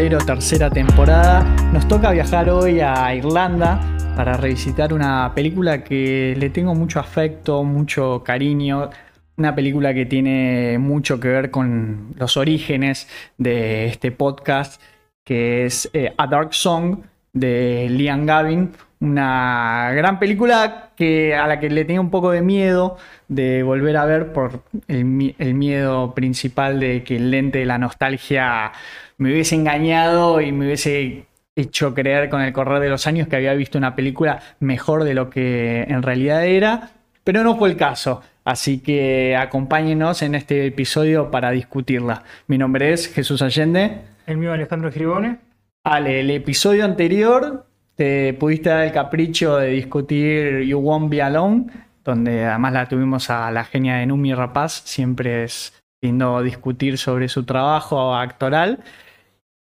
Invernadero, tercera temporada. Nos toca viajar hoy a Irlanda para revisitar una película que le tengo mucho afecto, mucho cariño. Una película que tiene mucho que ver con los orígenes de este podcast, que es eh, A Dark Song de Liam Gavin, una gran película que, a la que le tenía un poco de miedo de volver a ver por el, el, miedo principal de que el lente de la nostalgia me hubiese engañado y me hubiese hecho creer con el correr de los años que había visto una película mejor de lo que en realidad era, pero no fue el caso. Así que acompáñenos en este episodio para discutirla. Mi nombre es Jesús Allende. El mío Alejandro Giribone. Ale, el episodio anterior te pudiste dar el capricho de discutir You Won't Be Alone, donde además la tuvimos a la genia de Numi Rapaz, siempre es lindo discutir sobre su trabajo actoral.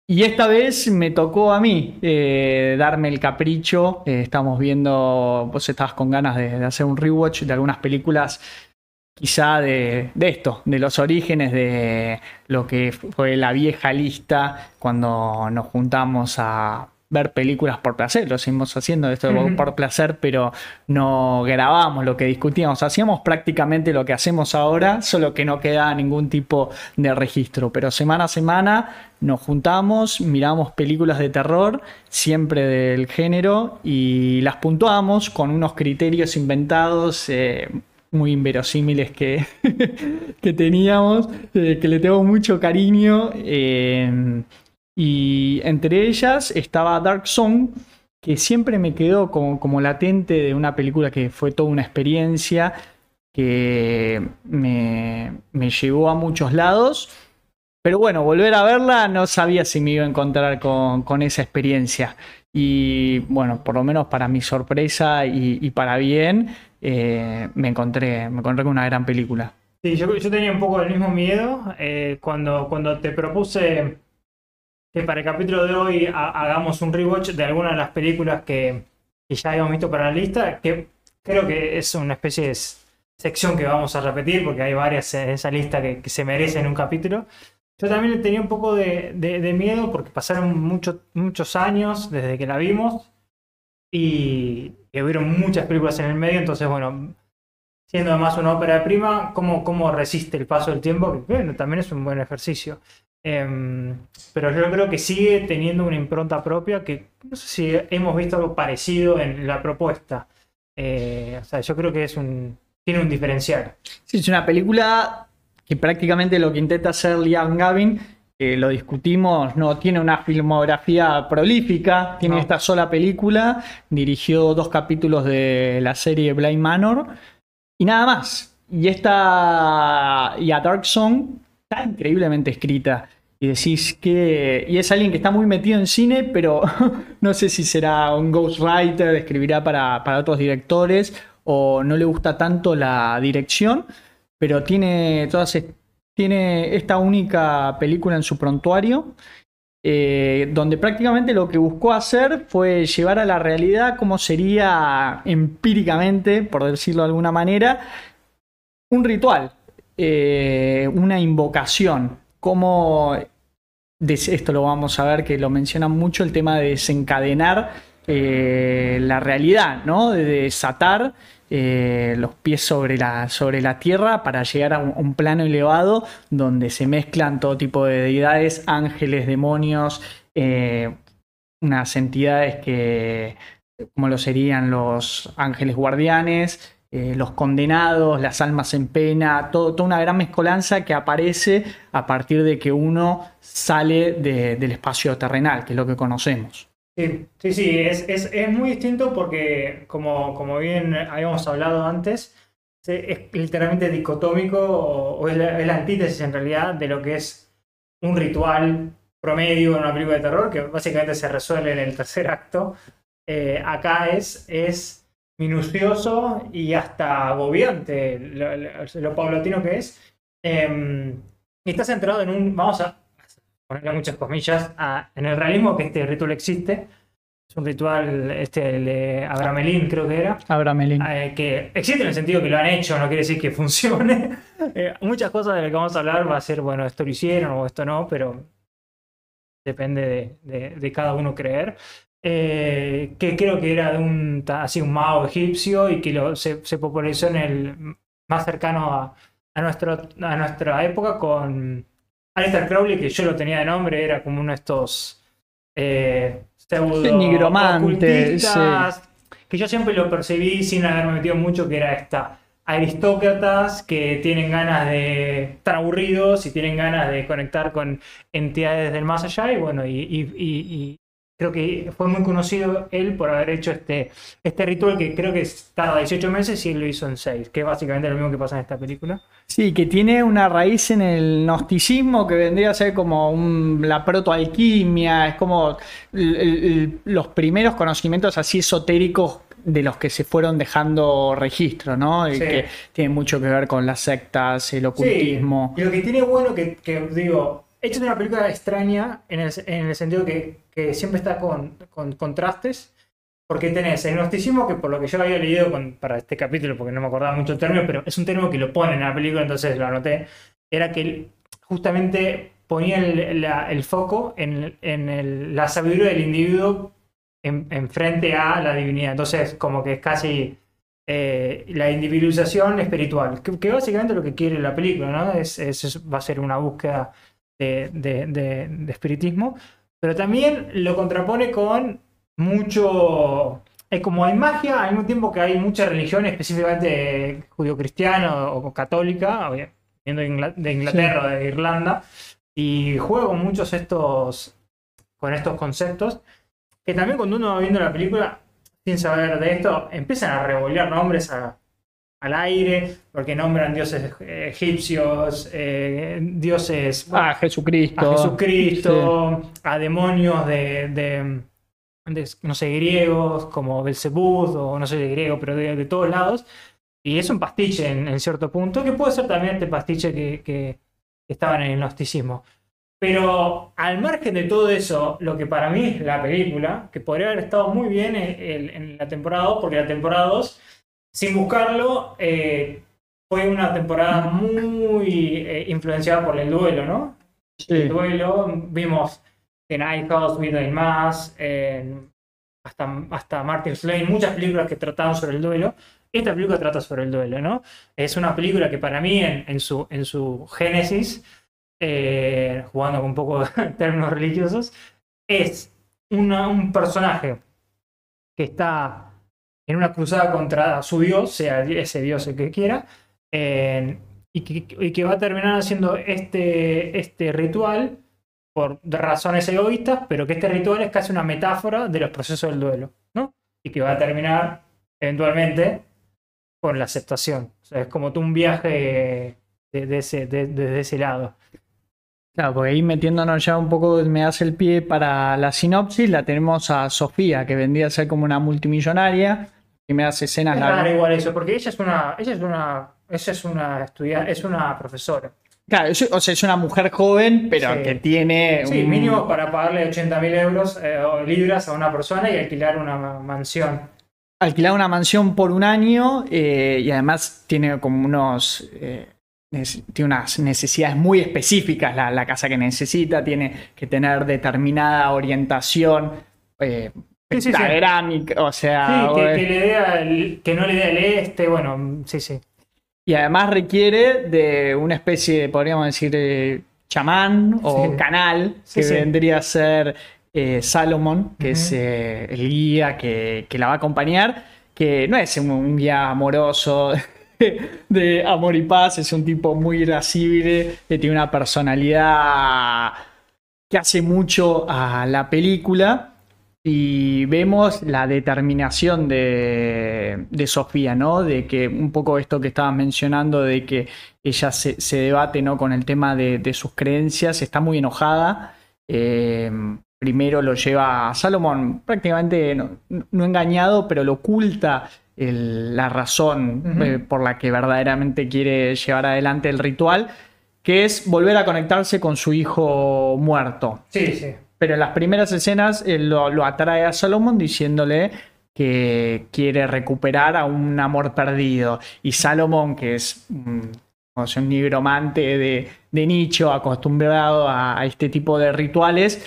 Y esta vez me tocó a mí eh, darme el capricho. Eh, estamos viendo, vos estabas con ganas de, hacer un rewatch de algunas películas, quizá de, esto, de los orígenes de lo que fue la vieja lista cuando nos juntamos a ver películas por placer, lo seguimos haciendo esto uh -huh. por placer, pero no grabamos lo que discutíamos, hacíamos prácticamente lo que hacemos ahora, solo que no queda ningún tipo de registro, pero semana a semana nos juntamos, miramos películas de terror, siempre del género, y las puntuamos con unos criterios inventados. Eh, muy inverosímiles que, que teníamos, eh, que le tengo mucho cariño. Eh, y entre ellas estaba Dark Song, que siempre me quedó como, como, latente de una película que fue toda una experiencia, que me, me, llevó a muchos lados. Pero bueno, volver a verla no sabía si me iba a encontrar con, con esa experiencia. Y bueno, por lo menos para mi sorpresa y, y para bien, eh, me, encontré, me encontré con una gran película. Sí, yo, yo tenía un poco el mismo miedo eh, cuando, cuando te propuse que para el capítulo de hoy hagamos un rewatch de alguna de las películas que, ya habíamos visto para la lista, que creo que es una especie de sección que vamos a repetir porque hay varias en esa lista que, se merecen un capítulo. Yo también tenía un poco de, de, de miedo porque pasaron mucho, muchos años desde que la vimos y, y hubieron muchas películas en el medio, entonces bueno, siendo además una ópera de prima, ¿cómo, cómo resiste el paso del tiempo? Bueno, también es un buen ejercicio. Eh, pero yo creo que sigue teniendo una impronta propia que no sé si hemos visto algo parecido en la propuesta. Eh, o sea, yo creo que es un, tiene un diferencial. Sí, es una película que prácticamente lo que intenta hacer Liam Gavin, lo discutimos, no tiene una filmografía prolífica, tiene no. esta sola película, dirigió dos capítulos de la serie Blind Manor y nada más. Y esta y a Dark Song increíblemente escrita. Y decís que. Y es alguien que está muy metido en cine, pero no sé si será un ghostwriter, escribirá para, para otros directores, o no le gusta tanto la dirección, pero tiene todas. Tiene esta única película en su prontuario. Eh, donde prácticamente lo que buscó hacer fue llevar a la realidad cómo sería empíricamente, por decirlo de alguna manera, un ritual, eh, una invocación, como esto lo vamos a ver que lo mencionan mucho, el tema de desencadenar eh, la realidad, ¿no? de desatar eh, los pies sobre la, sobre la tierra para llegar a un, plano elevado donde se mezclan todo tipo de deidades, ángeles, demonios, unas entidades que, como lo serían los ángeles guardianes, eh, los condenados, las almas en pena, todo, toda una gran mezcolanza que aparece a partir de que uno sale de, del espacio terrenal, que es lo que conocemos. Sí, sí, sí, es, es, es muy distinto porque, como, como bien habíamos hablado antes, es literalmente dicotómico o, o es, la, es, la, antítesis en realidad de lo que es un ritual promedio en una película de terror, que básicamente se resuelve en el tercer acto. Eh, acá es, es minucioso y hasta agobiante lo, lo, lo paulatino que es. Eh, y está centrado en un, vamos a ponerle muchas comillas, a, en el realismo que este ritual existe. Es un ritual, este, el de Abramelin creo que era. Abramelin. Eh, que existe en el sentido que lo han hecho, no quiere decir que funcione. eh, muchas cosas de las que vamos a hablar va a ser, bueno, esto lo hicieron o esto no, pero depende de, cada uno creer. Eh, que creo que era de un, así, un mago egipcio y que lo, se, popularizó en el más cercano a, a, nuestro, a nuestra época con Alistair Crowley, que yo lo tenía de nombre, era como uno de estos eh, nigromantes, que yo siempre lo percibí sin haberme metido mucho, que era esta aristócratas que tienen ganas de estar aburridos y tienen ganas de conectar con entidades del más allá y bueno, y, creo que fue muy conocido él por haber hecho este, este ritual que creo que tarda 18 meses y él lo hizo en 6, que es básicamente lo mismo que pasa en esta película. Sí, que tiene una raíz en el gnosticismo que vendría a ser como un, la protoalquimia, es como los primeros conocimientos así esotéricos de los que se fueron dejando registro, ¿no? Y que tiene mucho que ver con las sectas, el ocultismo. Y lo que tiene bueno que, que digo, hecho es una película extraña en el, en el sentido que, que, siempre está con, con, contrastes, porque tenés el gnosticismo, que por lo que yo había leído para este capítulo, porque no me acordaba mucho el término, pero es un término que lo pone en la película, entonces lo anoté, era que justamente ponía el, el foco en, en la sabiduría del individuo en, frente a la divinidad. Entonces, como que es casi eh, la individualización espiritual, que, básicamente lo que quiere la película, ¿no? Es, va a ser una búsqueda de, espiritismo, pero también lo contrapone con mucho... Es como hay magia, al mismo tiempo que hay mucha religión, específicamente judío-cristiana o católica, viendo de Inglaterra o de Irlanda, y juega con muchos estos, con estos conceptos que también cuando uno va viendo la película, sin saber de esto, empiezan a revolver nombres al aire, porque nombran dioses egipcios, eh, dioses... a Jesucristo. A Jesucristo, a demonios de, no sé, griegos, como Belzebud, o no sé de griego, pero de, todos lados. Y es un pastiche en, cierto punto, que puede ser también este pastiche que, que estaba en el gnosticismo. Pero al margen de todo eso, lo que para mí es la película, que podría haber estado muy bien en, la temporada 2, porque la temporada 2, sin buscarlo, eh, fue una temporada muy eh, influenciada por el duelo, ¿no? El duelo, vimos en House, Midnight Mass, hasta, hasta Martin's Lane, muchas películas que trataban sobre el duelo. Esta película trata sobre el duelo, ¿no? Es una película que para mí, en, su, en su génesis, eh, jugando con un poco de términos religiosos, es un personaje que está en una cruzada contra su dios, sea ese dios el que quiera, y, que, va a terminar haciendo este, este ritual por razones egoístas, pero que este ritual es casi una metáfora de los procesos del duelo, ¿no? Y que va a terminar eventualmente con la aceptación. O sea, es como tú un viaje desde ese lado. Claro, porque ahí metiéndonos ya un poco, me hace el pie para la sinopsis, la tenemos a Sofía, que vendría a ser como una multimillonaria. Primeras escenas. Claro, igual eso, porque ella es una, ella es una, ella es una estudiante, es una profesora. Claro, o sea, es una mujer joven, pero que tiene. Sí, mínimo para pagarle 80 mil euros eh, o libras a una persona y alquilar una mansión. Alquilar una mansión por un año eh, y además tiene como unos. Eh, tiene unas necesidades muy específicas la, casa que necesita, tiene que tener determinada orientación eh, o sea... que, que, no le dé el este, bueno, sí, sí. Y además requiere de una especie de, podríamos decir, chamán o canal, que vendría a ser eh, Salomón, que es eh, el guía que, la va a acompañar, que no es un guía amoroso de amor y paz, es un tipo muy irascible, que tiene una personalidad que hace mucho a la película. Y vemos la determinación de, Sofía, ¿no? De que un poco esto que estabas mencionando, de que ella se, debate, ¿no? Con el tema de, sus creencias, está muy enojada. Eh, primero lo lleva a Salomón, prácticamente no, engañado, pero lo oculta la razón eh, por la que verdaderamente quiere llevar adelante el ritual, que es volver a conectarse con su hijo muerto. Sí, sí. Pero en las primeras escenas lo, atrae a Salomón diciéndole que quiere recuperar a un amor perdido. Y Salomón, que es un nigromante de, nicho, acostumbrado a, este tipo de rituales,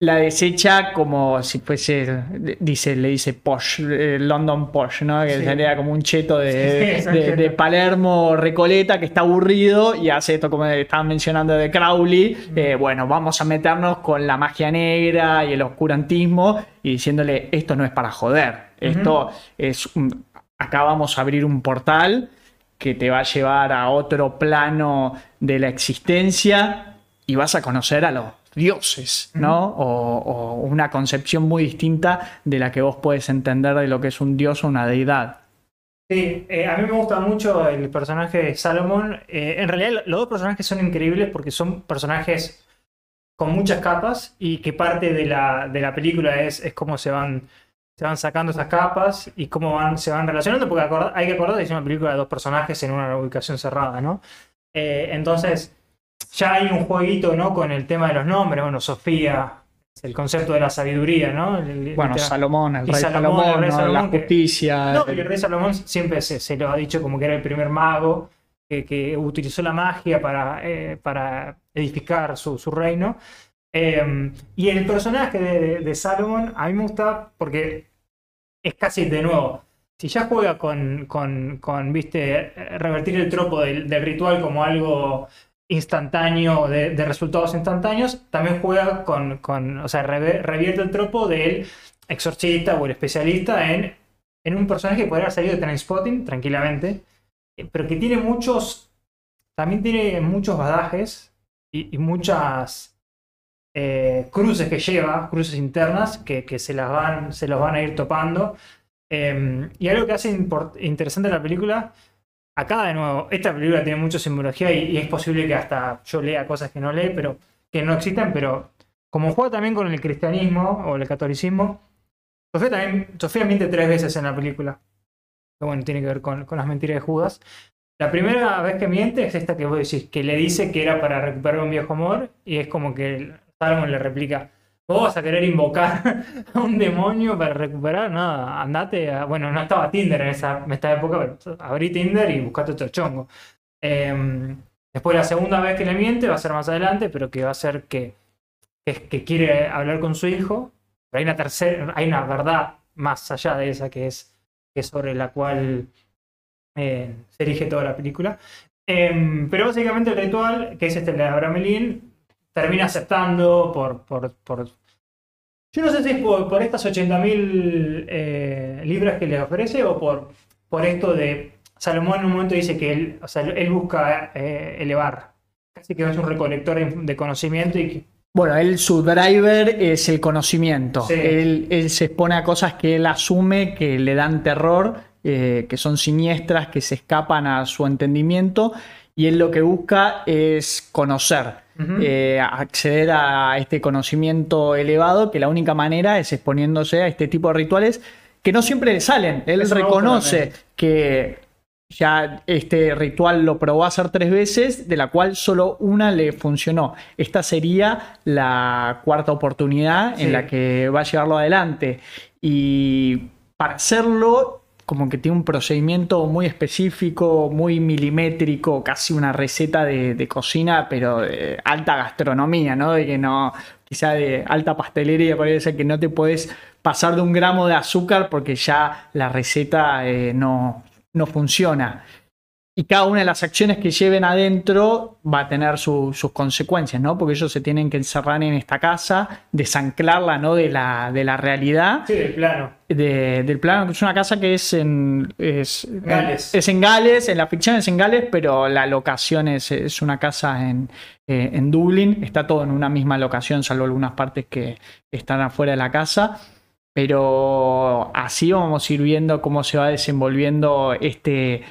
la desecha como si fuese, dice, le dice Posh, eh, London Posh, ¿no? Que Sí. sería como un cheto de, Sí, de- Palermo Recoleta que está aburrido y hace esto como estaban mencionando de Crowley. Mm. eh, bueno, vamos a meternos con la magia negra y el oscurantismo y diciéndole, esto no es para joder, esto es, un- acá vamos a abrir un portal que te va a llevar a otro plano de la existencia y vas a conocer a los dioses, ¿no? O, o una concepción muy distinta de la que vos puedes entender de lo que es un dios o una deidad. Sí, eh, a mí me gusta mucho el personaje de Salomón. Eh, en realidad, los dos personajes son increíbles porque son personajes con muchas capas y que parte de la, de la película es, es cómo se van, se van sacando esas capas y cómo van, se van relacionando, porque hay que acordar que es una película de dos personajes en una ubicación cerrada, ¿no? Eh, entonces, ya hay un jueguito, ¿no? Con el tema de los nombres, bueno, Sofía, el concepto de la sabiduría, ¿no? El- Bueno, Salomón, el rey Salomón, rey ¿no? Salomón, la que- justicia. no, el rey Salomón siempre se, se lo ha dicho como que era el primer mago que, que utilizó la magia para, eh, para edificar su, su reino. Eh, y el personaje de, de, de Salomón a mí me gusta porque es casi de nuevo. Si ya juega con, con, con, viste, revertir el tropo del, del ritual como algo instantáneo, de, resultados instantáneos, también juega con, o sea, revierte el tropo del exorcista o el especialista en en un personaje que podría haber salido de Trainspotting tranquilamente, eh, pero que tiene muchos, también tiene muchos badajes y, muchas eh, cruces que lleva, cruces internas, que, que se las van, se los van a ir topando. Eh, y algo que hace interesante la película, acá de nuevo, esta película tiene mucha simbología y, es posible que hasta yo lea cosas que no lee, pero que no existen, pero como juega también con el cristianismo o el catolicismo, Sofía también, Sofía miente tres veces en la película. Que bueno, tiene que ver con, con las mentiras de Judas. La primera vez que miente es esta que vos decís, que le dice que era para recuperar un viejo amor, y es como que Salomón le replica, ¿vos vas a querer invocar a un demonio para recuperar? No, andate a... Bueno, no estaba Tinder en esa, en esta época, pero abrí Tinder y buscate otro chongo. Eh, después la segunda vez que le miente va a ser más adelante, pero que va a ser que, que, que quiere hablar con su hijo, pero hay una tercera, hay una verdad más allá de esa que es, que es sobre la cual eh, se erige toda la película. Eh, pero básicamente el ritual, que es este de Abramelin, termina aceptando por, por, por... Yo no sé si es por, por estas 80.000 eh, libras que le ofrece o por, por esto de... Salomón en un momento dice que él, o sea, él busca eh, elevar, casi que es un recolector de, de conocimiento y que Bueno, él, su driver es el conocimiento. Sí. Él, él se expone a cosas que él asume que le dan terror, eh, que son siniestras, que se escapan a su entendimiento, y él lo que busca es conocer. Eh, acceder a este conocimiento elevado, que la única manera es exponiéndose a este tipo de rituales que no siempre le salen. Él Eso reconoce que ya este ritual lo probó a hacer tres veces, de la cual solo una le funcionó. Esta sería la cuarta oportunidad Sí. en la que va a llevarlo adelante. Y para hacerlo, como que tiene un procedimiento muy específico, muy milimétrico, casi una receta de, de cocina, pero de alta gastronomía, ¿no? De que no, quizá de alta pastelería, ser que no te puedes pasar de un gramo de azúcar porque ya la receta eh, no, no funciona. Y cada una de las acciones que lleven adentro va a tener su- sus consecuencias, ¿no? Porque ellos se tienen que encerrar en esta casa, desanclarla, ¿no? De la, de la realidad Sí, del plano. de- del plano, que es una casa que es en es, Gales. es en Gales, en la ficción es en Gales, pero la locación es, es una casa en, eh, en Dublín, está todo en una misma locación, salvo algunas partes que están afuera de la casa. Pero así vamos a ir viendo cómo se va desenvolviendo este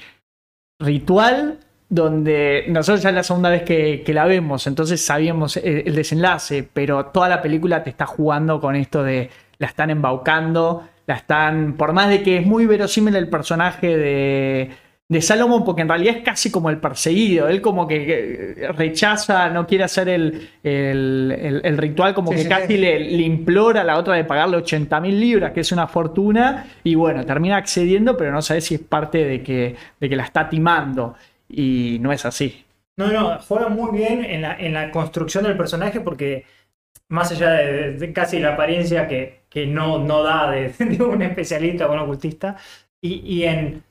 ritual donde nosotros ya es la segunda vez que, la vemos, entonces sabíamos el, el desenlace, pero toda la película te está jugando con esto de la están embaucando, la están, por más de que es muy verosímil el personaje de, de Salomón, porque en realidad es casi como el perseguido, él como que rechaza, no quiere hacer el, el- el- el ritual, como Sí, que sí, casi sí. le, le implora a la otra de pagarle 80 mil libras, que es una fortuna, y bueno, termina accediendo, pero no sabe si es parte de que, de que la está timando, y no es así. No, no, juega muy bien en la, en la construcción del personaje porque más allá de, casi la apariencia que, que no, no da de, un especialista o un ocultista. Y, y en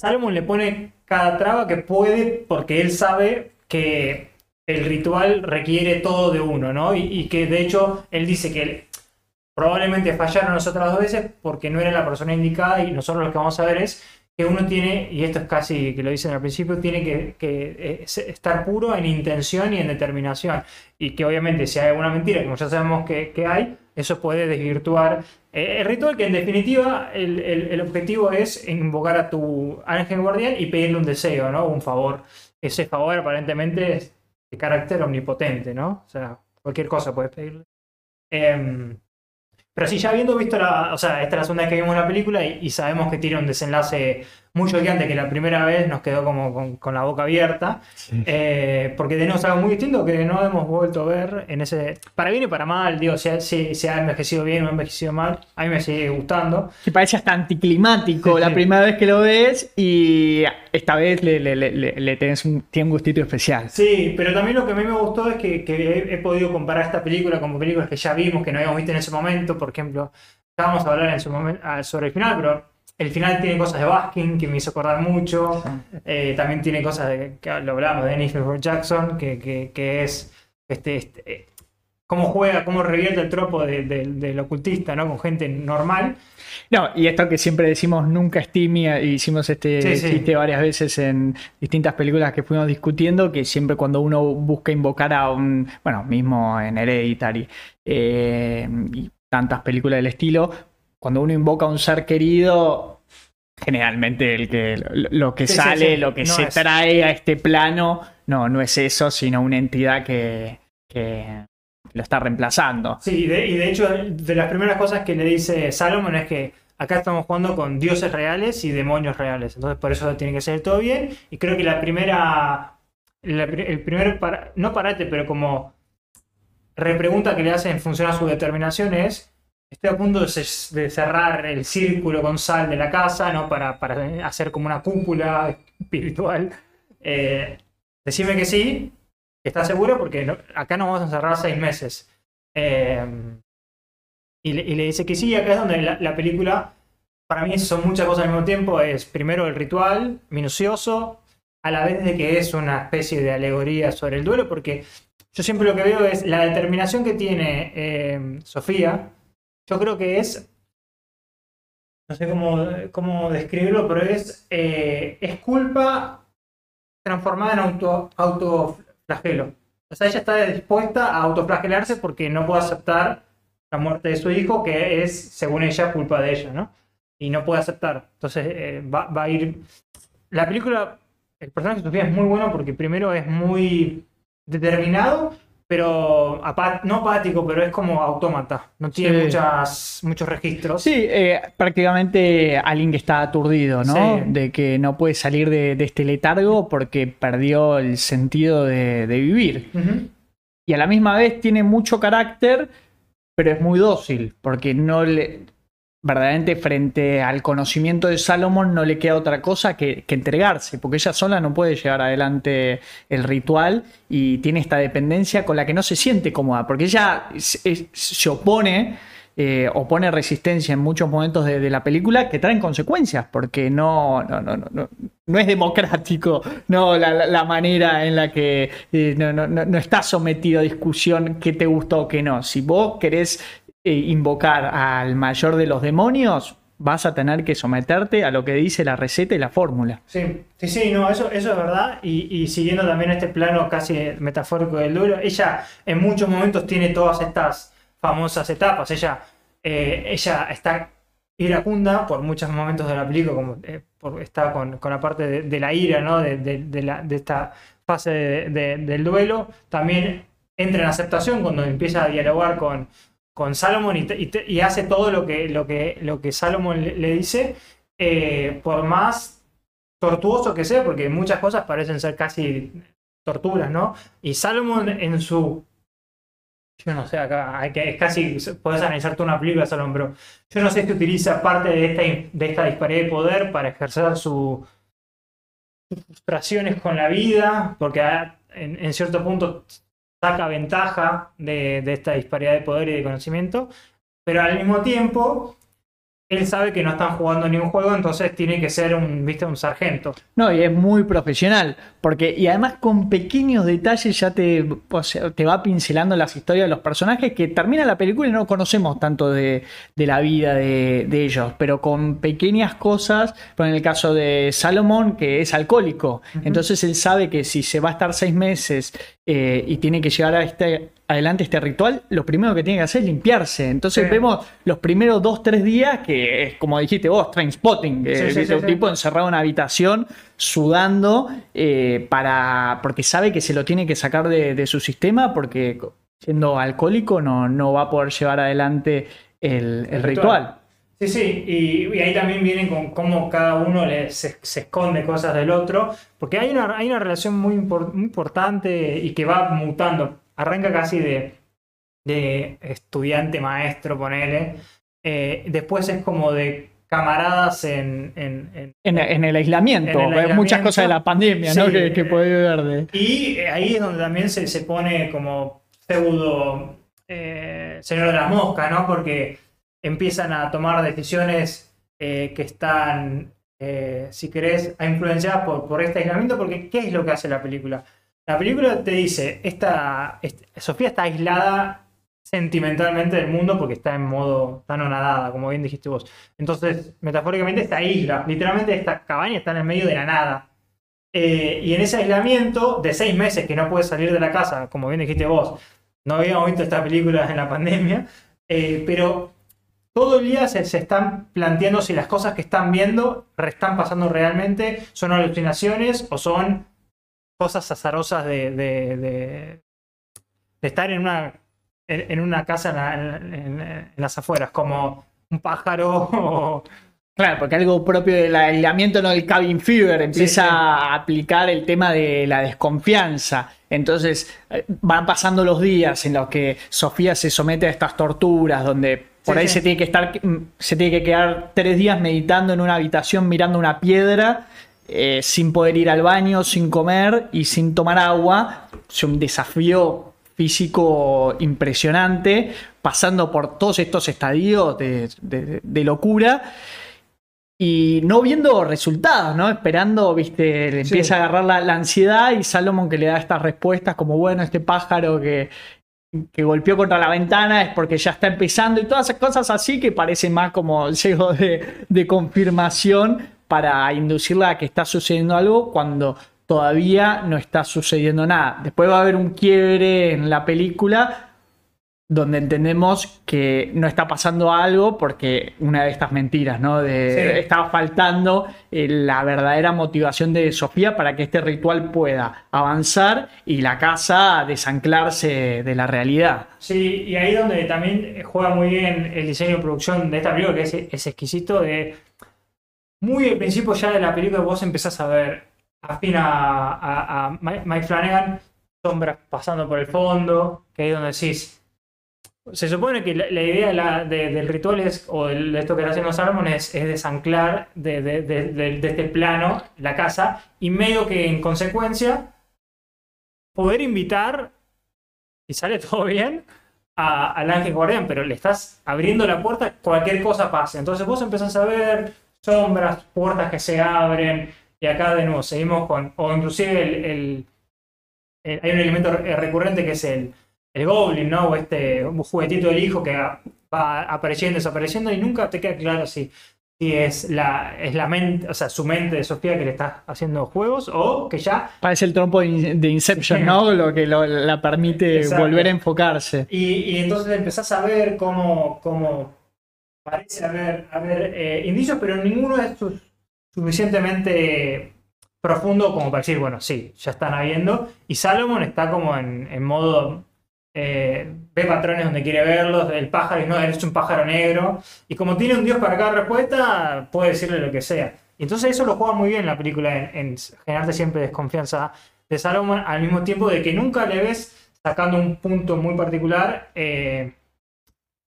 Salomon le pone cada traba que puede porque él sabe que el ritual requiere todo de uno, ¿no? Y, que de hecho él dice que probablemente fallaron las otras dos veces porque no era la persona indicada y nosotros lo que vamos a ver es que uno tiene, y esto es casi que lo dicen al principio, tiene que, eh, estar puro en intención y en determinación. Y que obviamente si hay alguna mentira, como ya sabemos que, hay, eso puede desvirtuar eh, el ritual, que en definitiva el, objetivo es invocar a tu ángel guardián y pedirle un deseo, ¿no? Un favor. Ese favor aparentemente es de carácter omnipotente, ¿no? O sea, cualquier cosa puedes pedirle. Em, pero sí, ya habiendo visto la. O sea, esta es la segunda vez que vimos la película y, sabemos que tiene un desenlace muy choqueante que la primera vez nos quedó como con, la boca abierta. Eh, porque tenemos algo muy distinto que no hemos vuelto a ver en ese. Para bien y para mal, digo, si, si, ha envejecido bien o ha envejecido mal, a mí me sigue gustando. Que parece hasta anticlimático la primera vez que lo ves y esta vez le, le, tenés un, tiene un gustito especial. Sí, pero también lo que a mí me gustó es que, he, podido comparar esta película con películas que ya vimos, que no habíamos visto en ese momento. Por ejemplo, estábamos a hablar en su momento, ah, sobre el final, pero el final tiene cosas de Baskin que me hizo acordar mucho. Eh, también tiene cosas de, que lo hablamos, de Dennis Jackson, que, que, es este, este eh, cómo juega, cómo revierte el tropo del ocultista, ¿no? Con gente normal. No, y esto que siempre decimos nunca es timia, y hicimos este chiste varias veces en distintas películas que fuimos discutiendo, que siempre cuando uno busca invocar a un, bueno, mismo en Hereditary, eh, y tantas películas del estilo, cuando uno invoca a un ser querido, generalmente el que lo que sale, lo que se trae a este plano, no, no es eso, sino una entidad que, que lo está reemplazando. Sí, y de, hecho, de las primeras cosas que le dice Salomon es que acá estamos jugando con dioses reales y demonios reales. Entonces, por eso tiene que ser todo bien. Y creo que la primera. el primer. no parate, pero como. Repregunta que le hace en función a su determinación es. Estoy a punto de, cerrar el círculo con sal de la casa, ¿no? Para, para hacer como una cúpula espiritual. Eh, decime que sí, ¿Estás seguro? Porque acá nos vamos a encerrar seis meses. Em, y, le, dice que sí, acá es donde la, película, para mí son muchas cosas al mismo tiempo. Es primero el ritual, minucioso, a la vez de que es una especie de alegoría sobre el duelo, porque yo siempre lo que veo es la determinación que tiene em, Sofía. Yo creo que es no sé cómo, describirlo, pero es, eh, es culpa transformada en auto, auto flagelo. O sea, ella está dispuesta a autoflagelarse porque no puede aceptar la muerte de su hijo, que es, según ella, culpa de ella, ¿no? Y no puede aceptar. Entonces eh, va, va, a ir... La película, el personaje de Sofía es muy bueno porque primero es muy determinado pero no apático, pero es como autómata. No tiene muchas, muchos registros. Sí, eh, prácticamente alguien que está aturdido, ¿no? De que no puede salir de, este letargo porque perdió el sentido de, vivir. Y a la misma vez tiene mucho carácter, pero es muy dócil, porque no le verdaderamente frente al conocimiento de Salomón no le queda otra cosa que, entregarse, porque ella sola no puede llevar adelante el ritual y tiene esta dependencia con la que no se siente cómoda, porque ella se, opone, eh, opone resistencia en muchos momentos de, la película que traen consecuencias, porque no, no, no, no, no es democrático no la, manera en la que eh, no, no, está sometido a discusión qué te gustó o qué no. Si vos querés invocar al mayor de los demonios, vas a tener que someterte a lo que dice la receta y la fórmula. Sí, sí, sí, no, eso, eso es verdad. Y, siguiendo también este plano casi metafórico del duelo, ella en muchos momentos tiene todas estas famosas etapas. Ella, eh, ella está iracunda por muchos momentos de la película, como eh, está con, la parte de, la ira, ¿no? de, de esta fase del duelo. También entra en aceptación cuando empieza a dialogar con, con Salomón y, hace todo lo que, lo que, lo que Salomón le, dice, eh, por más tortuoso que sea, porque muchas cosas parecen ser casi torturas, ¿no? Y Salomón en su... Yo no sé, acá hay que, es casi, puedes analizar toda una película, Salomón, pero yo no sé si utiliza parte de esta, de esta disparidad de poder para ejercer su, sus frustraciones con la vida, porque en, en cierto punto saca ventaja de, de esta disparidad de poder y de conocimiento, pero al mismo tiempo él sabe que no están jugando ni un juego, entonces tiene que ser un, ¿viste? un sargento. No, y es muy profesional, porque y además con pequeños detalles ya te, o sea, te va pincelando las historias de los personajes que termina la película y no conocemos tanto de, de la vida de, de ellos, pero con pequeñas cosas, por en el caso de Salomón, que es alcohólico, entonces él sabe que si se va a estar seis meses eh, y tiene que llevar a este, adelante este ritual, lo primero que tiene que hacer es limpiarse. Entonces Sí. vemos los primeros dos, tres días que es como dijiste vos, Trainspotting, que Sí, un tipo encerrado en una habitación sudando eh, para porque sabe que se lo tiene que sacar de, de su sistema porque siendo alcohólico no, no va a poder llevar adelante el, el El ritual. ritual. Sí, sí, y, y ahí también vienen con cómo cada uno le, se, se esconde cosas del otro, porque hay una, hay una relación muy importante y que va mutando. Arranca casi de, de estudiante, maestro, ponele. Eh, después es como de camaradas en, en- en- En, en el aislamiento, En el hay muchas cosas de la pandemia ¿no? Que, que podés ver de... Y eh, ahí es donde también se, se pone como pseudo eh, señor de las moscas, ¿no? Porque empiezan a tomar decisiones eh, que están, eh, si querés, influenciadas por, por este aislamiento, porque ¿qué es lo que hace la película? La película te dice, esta, est- Sofía está aislada sentimentalmente del mundo porque está en modo tan nadada, como bien dijiste vos. Entonces, metafóricamente, esta isla, literalmente esta cabaña está en el medio de la nada. Eh, y en ese aislamiento de seis meses que no puede salir de la casa, como bien dijiste vos, no habíamos visto esta película en la pandemia, eh, pero todo el día se, se están planteando si las cosas que están viendo están pasando realmente, son alucinaciones o son cosas azarosas de, de- de- de estar en una, en, en una casa en, la- en- en- en las afueras, como un pájaro o... Claro, porque algo propio del aislamiento, no del cabin fever, empieza sí. a aplicar el tema de la desconfianza. Entonces eh, van pasando los días en los que Sofía se somete a estas torturas, donde por Sí, ahí se tiene que estar, mm, se tiene que quedar tres días meditando en una habitación mirando una piedra, eh, sin poder ir al baño, sin comer y sin tomar agua. Es un desafío físico impresionante, pasando por todos estos estadios de- de- de locura y no viendo resultados, ¿no? Esperando, viste, le Sí. empieza a agarrar la, la ansiedad y Salomón que le da estas respuestas como, bueno, este pájaro que, que golpeó contra la ventana es porque ya está empezando y todas esas cosas así que parecen más como el de, de confirmación para inducirla a que está sucediendo algo cuando todavía no está sucediendo nada. Después va a haber un quiebre en la película donde entendemos que no está pasando algo porque una de estas mentiras, ¿no? De, Sí. Estaba faltando eh, la verdadera motivación de Sofía para que este ritual pueda avanzar y la casa desanclarse de la realidad. Sí, y ahí donde también juega muy bien el diseño de producción de esta película, que es, es exquisito. De, muy al principio ya de la película vos empezás a ver afín a, a- a Mike Flanagan, sombras pasando por el fondo, que es donde decís. Se supone que la, idea del ritual es, o de, esto que está haciendo Salomon es, es desanclar de, de- este plano la casa y medio que en consecuencia poder invitar, si sale todo bien, al ángel guardián, pero le estás abriendo la puerta, cualquier cosa pase. Entonces vos empezás a ver sombras, puertas que se abren, y acá de nuevo seguimos con, o inclusive el, el- el- hay un elemento re- recurrente que es el, el goblin, ¿no? O este un juguetito del hijo que va apareciendo, desapareciendo, y nunca te queda claro si, si es la, es la mente, o sea, su mente de Sofía que le está haciendo juegos, o que ya Parece el trompo de In- de Inception. ¿no? Lo que lo- la permite Exacto. volver a enfocarse. Y, y entonces empezás a ver cómo, cómo parece haber, haber eh, indicios, pero ninguno es su- suficientemente profundo como para decir, bueno, sí, ya están habiendo. Y Salomon está como en, en modo, eh, ve patrones donde quiere verlos, el pájaro, y no, eres un pájaro negro. Y como tiene un dios para cada respuesta, puede decirle lo que sea. Y entonces eso lo juega muy bien la película en, en generarte siempre desconfianza de Salomon, al mismo tiempo de que nunca le ves sacando un punto muy particular, eh,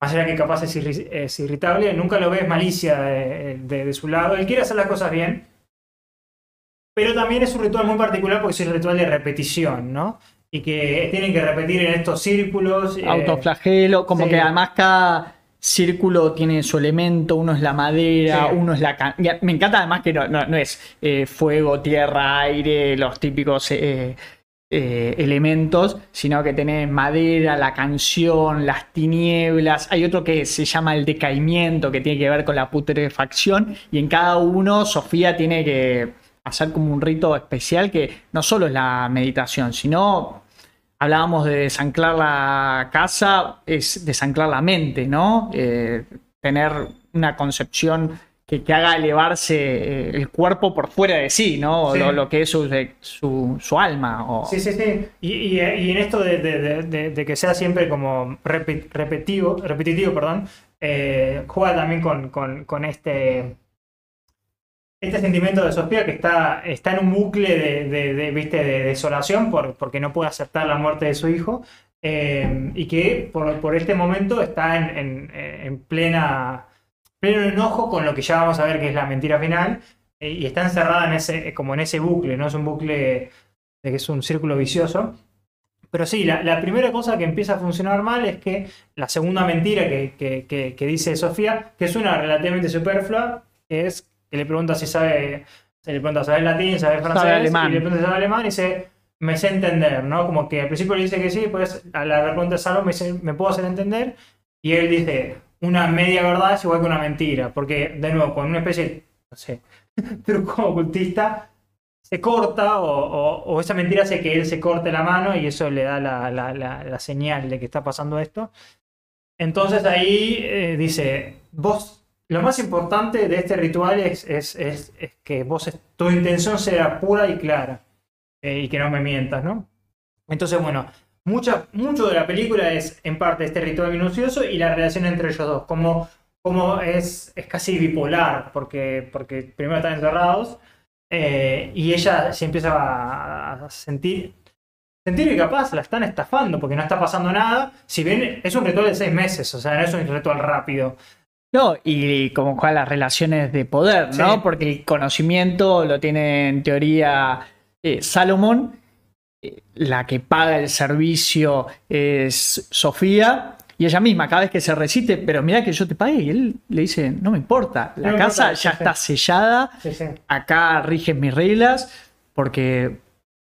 más allá que capaz es, irri- es irritable, nunca lo ves malicia de, de- de su lado. Él quiere hacer las cosas bien, pero también es un ritual muy particular porque es un ritual de repetición, ¿no? y que tienen que repetir en estos círculos. eh, Autoflagelo, como sí. que además cada círculo tiene su elemento, uno es la madera, Sí. uno es la... Me encanta además que no, no- no es eh, fuego, tierra, aire, los típicos eh, eh, elementos, sino que tenés madera, la canción, las tinieblas. Hay otro que se llama el decaimiento, que tiene que ver con la putrefacción, y en cada uno Sofía tiene que hacer como un rito especial que no solo es la meditación, sino hablábamos de desanclar la casa, es desanclar la mente, ¿no? Eh, tener una concepción que, que haga elevarse eh, el cuerpo por fuera de sí, ¿no? Sí. Lo, lo que es su, su, su alma. o- Sí, sí, sí. Y, y- y en esto de, de- de- de- de que sea siempre como repe- repetitivo, repetitivo, perdón, eh, juega también con, con- con este, este sentimiento de Sofía que está, está en un bucle de, ¿viste? de desolación por, porque no puede aceptar la muerte de su hijo eh, y que por, por este momento está en, en- en plena pleno enojo con lo que ya vamos a ver que es la mentira final eh, y está encerrada en ese, como en ese bucle, ¿no? Es un bucle de que es un círculo vicioso. Pero sí, la, la primera cosa que empieza a funcionar mal es que la segunda mentira que, que- que- que dice Sofía, que es una relativamente superflua, es que le pregunta si sabe, se le pregunta, ¿sabes latín? ¿Sabes francés? alemán. Y le pregunta si sabe alemán y dice, me sé entender, ¿no? Como que al principio le dice que sí, pues a la pregunta de Salvo me dice, ¿me puedo hacer entender? Y él dice, una media verdad es igual que una mentira, porque de nuevo, con una especie, de, no sé, truco ocultista, se corta o, o- o esa mentira hace que él se corte la mano y eso le da la, la- la- la señal de que está pasando esto. Entonces ahí eh, dice, vos, lo más importante de este ritual es, es- es- es que vos, tu intención sea pura y clara eh, y que no me mientas, ¿no? Entonces, bueno, mucha, mucho de la película es en parte este ritual minucioso y la relación entre ellos dos, como, como es, es casi bipolar, porque, porque primero están encerrados eh, y ella se empieza a, a sentir, sentir que capaz la están estafando porque no está pasando nada, si bien es un ritual de seis meses, o sea, no es un ritual rápido. No, y como con las relaciones de poder, ¿no? Sí. Porque el conocimiento lo tiene en teoría eh, Salomón, la que paga el servicio es Sofía, y ella misma, cada vez que se resiste, pero mira que yo te pague, y él le dice, no me importa, la No casa importa, ya sí, sí. está sellada, Sí, acá rigen mis reglas, porque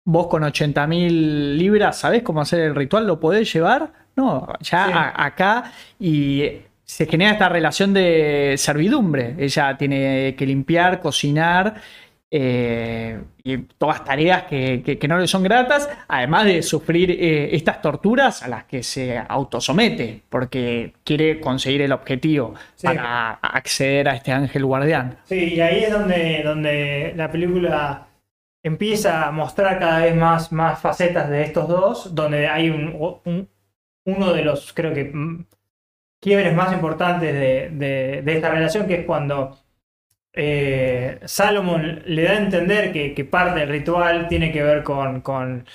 vos con 80 mil libras, ¿sabés cómo hacer el ritual? ¿Lo podés llevar? No, ya a- acá y se genera esta relación de servidumbre. Ella tiene que limpiar, cocinar eh, y todas tareas que, que- que no le son gratas, además de sufrir eh, estas torturas a las que se autosomete, porque quiere conseguir el objetivo Sí. para acceder a este ángel guardián. Sí, y ahí es donde, donde la película empieza a mostrar cada vez más, más facetas de estos dos, donde hay un, un- uno de los, creo que, mm, quiebres más importantes de, de- de esta relación, que es cuando eh, Salomon le da a entender que, que parte del ritual tiene que ver con, con,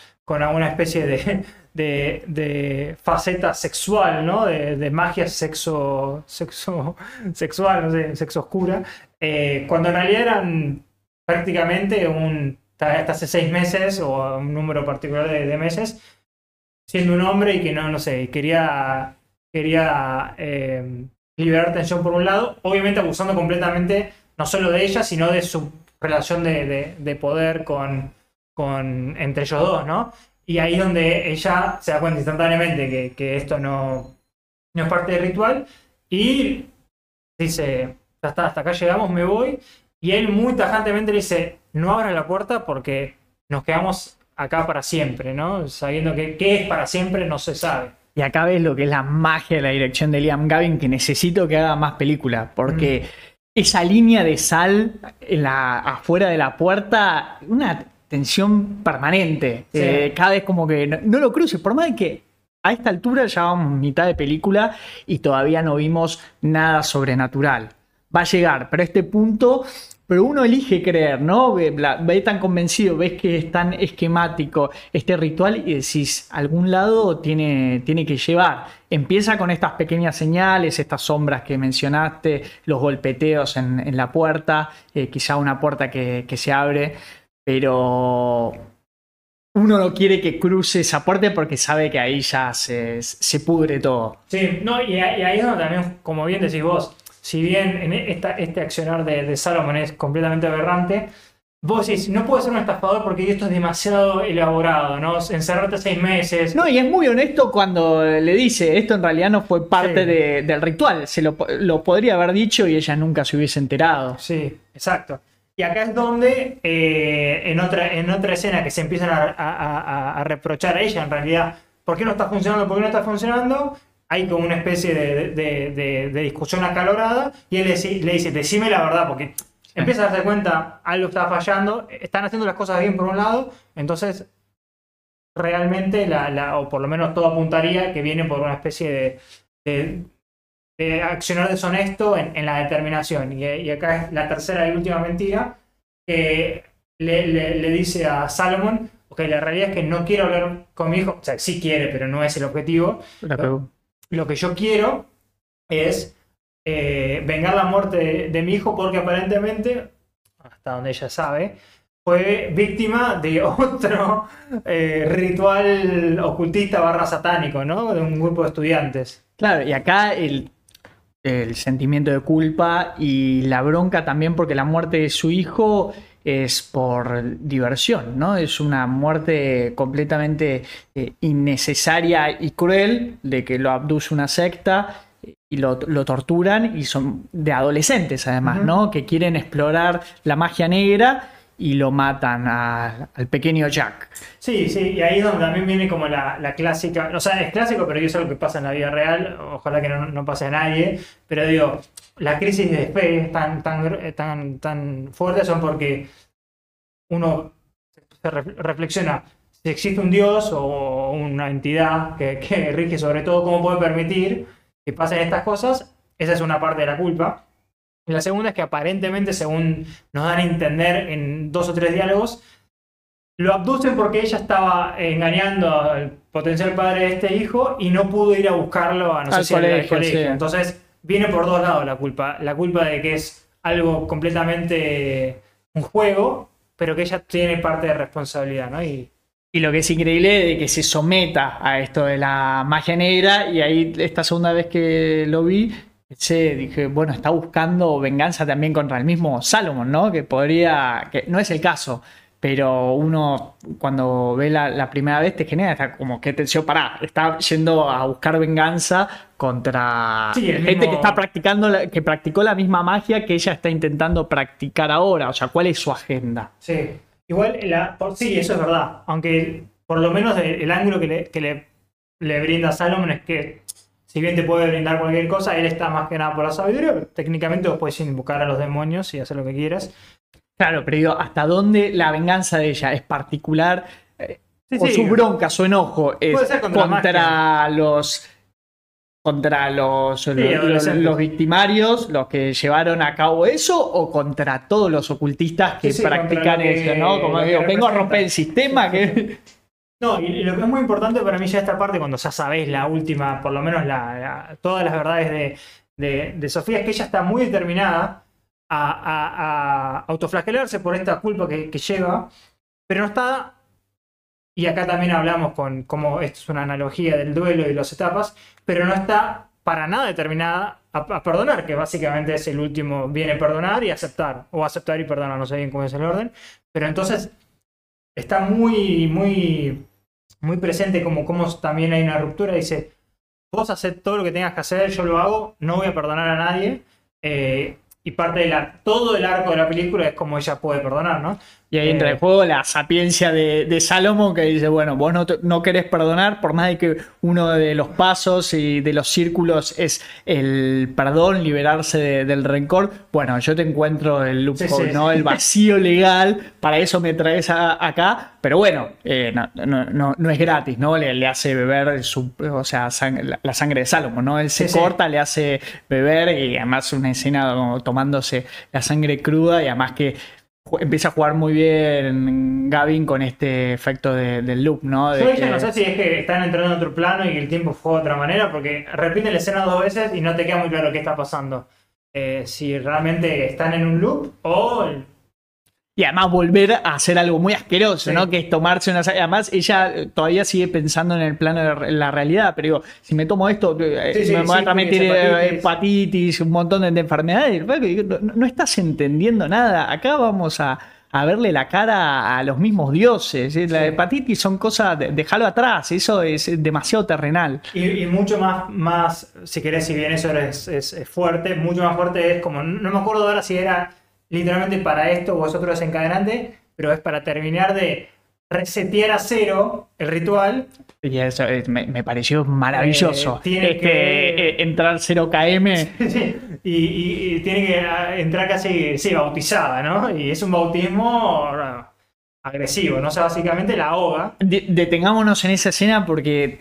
alguna especie de, faceta sexual, ¿no? De, magia sexo, sexo, sexual, sexo oscura, eh, cuando en realidad eran prácticamente un, hasta hace seis meses o un número particular de, de meses, siendo un hombre y que no, no sé, quería, quería eh, liberar tensión por un lado, obviamente abusando completamente no solo de ella, sino de su relación de, de- de poder con, con, entre ellos dos, ¿no? Y ahí es donde ella se da cuenta instantáneamente que, que esto no, no es parte del ritual y dice, ya está, hasta acá llegamos, me voy. Y él muy tajantemente le dice, no abras la puerta porque nos quedamos acá para siempre, ¿no? Sabiendo que qué es para siempre no se sabe. Y acá ves lo que es la magia de la dirección de Liam Gavin, que necesito que haga más películas, porque esa línea de sal en la, afuera de la puerta, una tensión permanente. Sí. Eh, cada vez como que no, no lo cruces, por más de que a esta altura ya vamos mitad de película y todavía no vimos nada sobrenatural. Va a llegar, pero a este punto, pero uno elige creer, ¿no? Ve, tan convencido, ves que es tan esquemático este ritual y decís, algún lado tiene, tiene que llevar. Empieza con estas pequeñas señales, estas sombras que mencionaste, los golpeteos en, la puerta, eh, quizá una puerta que, se abre, pero uno no quiere que cruce esa puerta porque sabe que ahí ya se, se pudre todo. Sí, no, y, ahí es también, como bien decís vos, si bien en esta, este accionar de, de Salomon es completamente aberrante, Vos decís, no puedo ser un estafador porque esto es demasiado elaborado, ¿no? Encerrarte seis meses. No, y es muy honesto cuando le dice, esto en realidad no fue parte del ritual, se lo, podría haber dicho y ella nunca se hubiese enterado. Sí, exacto. Y acá es donde, eh, en, otra, en otra escena que se empiezan a, reprochar a ella, en realidad, ¿por qué no está funcionando? ¿Por qué no está funcionando? Hay como una especie de, discusión acalorada y él le, le dice, decime la verdad, porque empieza a darse cuenta, algo está fallando, están haciendo las cosas bien por un lado, entonces realmente, la, o por lo menos todo apuntaría que viene por una especie de, de, accionar deshonesto en, la determinación. Y, acá es la tercera y última mentira, que le, dice a Salomon, ok, la realidad es que no quiero hablar con mi hijo, o sea, sí quiere, pero no es el objetivo. Lo que yo quiero es eh, vengar la muerte de, mi hijo porque aparentemente, hasta donde ella sabe, fue víctima de otro eh, ritual ocultista barra satánico, ¿no? De un grupo de estudiantes. Claro, y acá el, el sentimiento de culpa y la bronca también porque la muerte de su hijo es por diversión, ¿no? Es una muerte completamente eh, innecesaria y cruel de que lo abduce una secta y lo, torturan y son de adolescentes además, ¿no? Que quieren explorar la magia negra y lo matan al pequeño Jack. Sí, sí, y ahí es donde también viene como la, clásica, o sea, es clásico, pero es algo que pasa en la vida real, ojalá que no, pase a nadie, pero digo, la crisis de fe tan, tan, tan, tan fuerte son porque uno se reflexiona si existe un dios o una entidad que, que rige sobre todo, cómo puede permitir que pasen estas cosas, esa es una parte de la culpa. Y la segunda es que aparentemente, según nos dan a entender en dos o tres diálogos, lo abducen porque ella estaba engañando al potencial padre de este hijo y no pudo ir a buscarlo a no sé si al colegio. Entonces viene por dos lados la culpa. La culpa de que es algo completamente un juego, pero que ella tiene parte de responsabilidad, ¿no? Y y lo que es increíble es que se someta a esto de la magia negra y ahí esta segunda vez que lo vi, se dije, bueno, está buscando venganza también contra el mismo Salomon, ¿no? Que podría, que no es el caso, pero uno cuando ve la, primera vez te genera está como que tensión, pará, está yendo a buscar venganza contra gente que está practicando, que practicó la misma magia que ella está intentando practicar ahora, o sea, ¿cuál es su agenda? Sí. Igual, la, sí, eso es verdad. Aunque por lo menos el, ángulo que, le, que le, brinda Salomon es que, si bien te puede brindar cualquier cosa, él está más que nada por la sabiduría. técnicamente vos puedes invocar a los demonios y hacer lo que quieras. Claro, pero digo, ¿hasta dónde la venganza de ella es particular? Eh, o su bronca, su enojo es contra los contra los, los, victimarios, los que llevaron a cabo eso, o contra todos los ocultistas que practican eso, ¿no? Como digo, vengo a romper el sistema que. No, y lo que es muy importante para mí ya esta parte, cuando ya sabéis la última, por lo menos la, todas las verdades de, Sofía, es que ella está muy determinada a, autoflagelarse por esta culpa que, que lleva, pero no está. Y acá también hablamos con cómo esto es una analogía del duelo y las etapas, pero no está para nada determinada a, perdonar, que básicamente es el último, viene perdonar y aceptar, o aceptar y perdonar, no sé bien cómo es el orden, pero entonces está muy, muy, muy presente como, como también hay una ruptura, dice, vos haces todo lo que tengas que hacer, yo lo hago, no voy a perdonar a nadie, eh, y parte de la, todo el arco de la película es como ella puede perdonar, ¿no? Y ahí entra en eh, juego la sapiencia de, de Salomón que dice, bueno, vos no, no, querés perdonar, por más de que uno de los pasos y de los círculos es el perdón, liberarse del rencor, bueno, yo te encuentro el loophole, ¿no? El vacío legal, para eso me traes acá, pero bueno, eh, no, no, es gratis, ¿no? Le, hace beber su, o sea, la sangre de Salomón, ¿no? Él se corta, le hace beber y además una escena tomándose la sangre cruda y además que empieza a jugar muy bien Gavin con este efecto del loop, ¿no? Yo ya no sé si es que están entrando en otro plano y el tiempo fue de otra manera, porque repite la escena dos veces y no te queda muy claro qué está pasando. Eh, si realmente están en un loop o... y además volver a hacer algo muy asqueroso, Sí. ¿no? Que es tomarse una... Además, ella eh, todavía sigue pensando en el plano de la realidad, pero digo, si me tomo esto, eh, Sí, sí, me voy a transmitir eh, hepatitis. hepatitis, un montón de, de enfermedades. No, no estás entendiendo nada. Acá vamos a, a verle la cara a los mismos dioses. ¿eh? La hepatitis son cosas, de- déjalo atrás, eso es demasiado terrenal. Y, y mucho más, más, si querés, si bien eso es, es- es fuerte, mucho más fuerte es como, no me acuerdo ahora si era literalmente para esto o es otro desencadenante, pero es para terminar de resetear a cero el ritual. Y eso eh, me, me pareció maravilloso. Eh, tiene Este, que- eh, entrar 0KM. Sí, y, y- y tiene que ah, entrar casi, sí, bautizada, ¿no? Y es un bautismo agresivo, ¿no? O sea, básicamente la ahoga. De- detengámonos en esa escena porque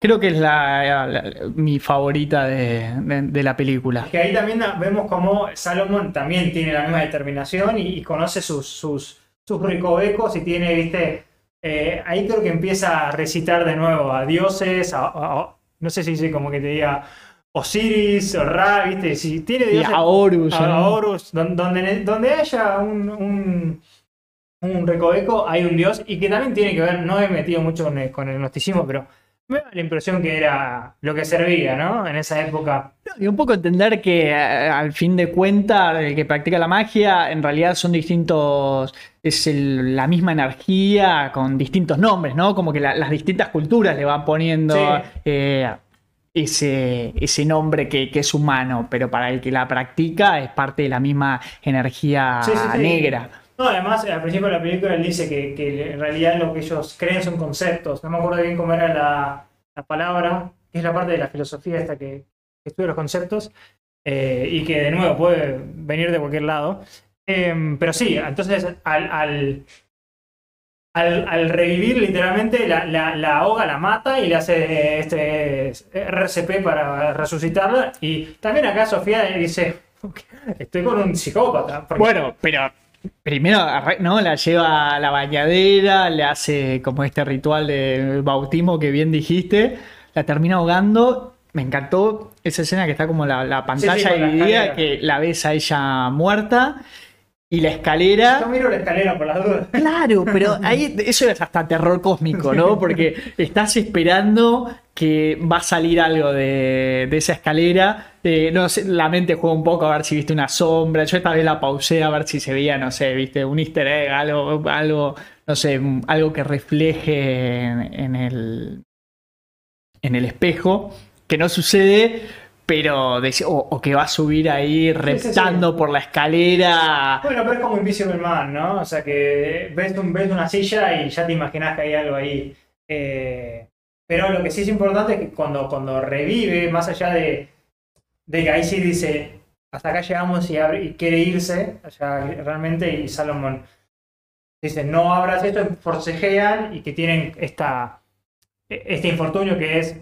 creo que es la, la- mi favorita de, de- de la película. Que ahí también vemos como Salomón también tiene la misma determinación y, y conoce sus, sus, sus recovecos y tiene, viste, eh, ahí creo que empieza a recitar de nuevo a dioses, a, a- a- no sé si dice como que te diga Osiris o Ra, viste, si tiene Y dioses, a Horus. a-. Horus, don- donde, donde haya un, un, un recoveco hay un dios y que también tiene que ver, no he metido mucho con el, con el gnosticismo, pero me da la impresión que era lo que servía, ¿no? En esa época. Y un poco entender que eh, al fin de cuentas el que practica la magia en realidad son distintos, es el- la misma energía con distintos nombres, ¿no? Como que la- las distintas culturas le van poniendo Sí. eh, ese, ese nombre que, que es humano, pero para el que la practica es parte de la misma energía Sí, sí, sí. negra. No, además, al principio de la película él dice que, que en realidad lo que ellos creen son conceptos. No me acuerdo bien cómo era la, la palabra, que es la parte de la filosofía esta que, que estudia los conceptos, eh, y que de nuevo puede venir de cualquier lado. Em, pero sí, entonces al, al, al, revivir literalmente la, la, ahoga, la mata y le hace este RCP para resucitarla. Y también acá Sofía dice, estoy con un psicópata. porque- Bueno, pero primero ¿no? la lleva a la bañadera, le hace como este ritual de bautismo que bien dijiste, la termina ahogando. Me encantó esa escena que está como la, la pantalla dividida, que la ves a ella muerta y la escalera. Yo miro la escalera por las dudas. Claro, pero ahí eso es hasta terror cósmico, ¿no? Porque estás esperando que va a salir algo de, de esa escalera. Eh, no sé, la mente juega un poco a ver si viste una sombra. Yo esta vez la pausé a ver si se veía, no sé, viste, un easter egg, algo, algo no sé, algo que refleje en, en el, en el espejo, que no sucede. Pero de- o, o que va a subir ahí sí, sí. reptando por la escalera. Bueno, pero es como Invisible Man, ¿no? O sea que ves, un, ves una silla y ya te imaginas que hay algo ahí. Eh, pero lo que sí es importante es que cuando, cuando revive, más allá de, de que ahí sí dice, hasta acá llegamos y, abre- y quiere irse, o sea, realmente, y Salomón dice, no abras esto, forcejean y que tienen esta, este infortunio que es,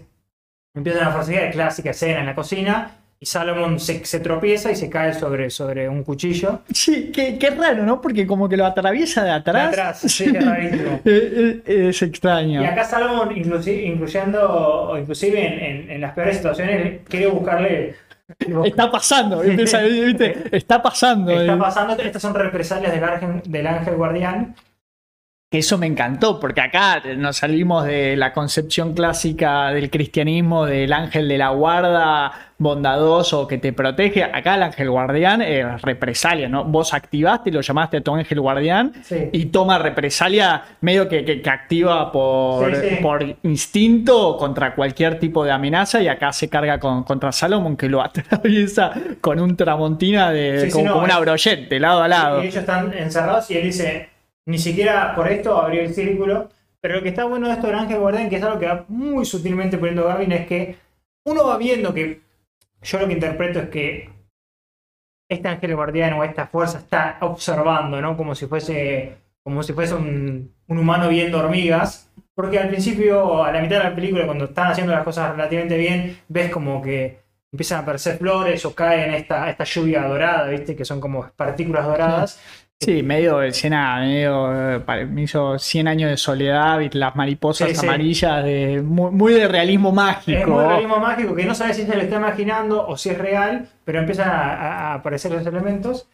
empiezan a forcejear, clásica escena en la cocina, y Salomón se, se tropieza y se cae sobre, sobre un cuchillo. Sí, qué, qué raro, ¿no? Porque como que lo atraviesa de atrás. De atrás, sí, es rarísimo. Eh, eh, es extraño. Y acá Salomón, inclusi- incluyendo, inclusive en, en- en las peores situaciones, quiere buscarle. Está pasando, ¿viste? Está pasando. Está pasando, estas son represalias del ángel, del ángel guardián. Que eso me encantó, porque acá nos salimos de la concepción clásica del cristianismo, del ángel de la guarda bondadoso que te protege. Acá el ángel guardián es represalia, ¿no? Vos activaste, lo llamaste a tu ángel guardián Sí. y toma represalia medio que, que- que activa por, Sí, sí. por instinto contra cualquier tipo de amenaza y acá se carga con, contra Salomón que lo atraviesa con un tramontina de como, no, como un es- abroyet de lado a lado. Y ellos están encerrados y él dice, ni siquiera por esto abrió el círculo. Pero lo que está bueno de esto del ángel guardián, que es algo que va muy sutilmente poniendo Gavin, es que uno va viendo que yo lo que interpreto es que este ángel guardián o esta fuerza está observando, ¿no? Como si fuese, como si fuese un, un humano viendo hormigas. Porque al principio, a la mitad de la película, cuando están haciendo las cosas relativamente bien, ves como que empiezan a aparecer flores o caen esta, esta lluvia dorada, ¿viste? Que son como partículas doradas. Sí, medio escena, medio, eh, me hizo 100 años de soledad, y las mariposas Sí, sí. amarillas, de, muy, muy de realismo mágico. Es muy realismo mágico que no sabes si se lo está imaginando o si es real, pero empiezan a, a- a aparecer los elementos.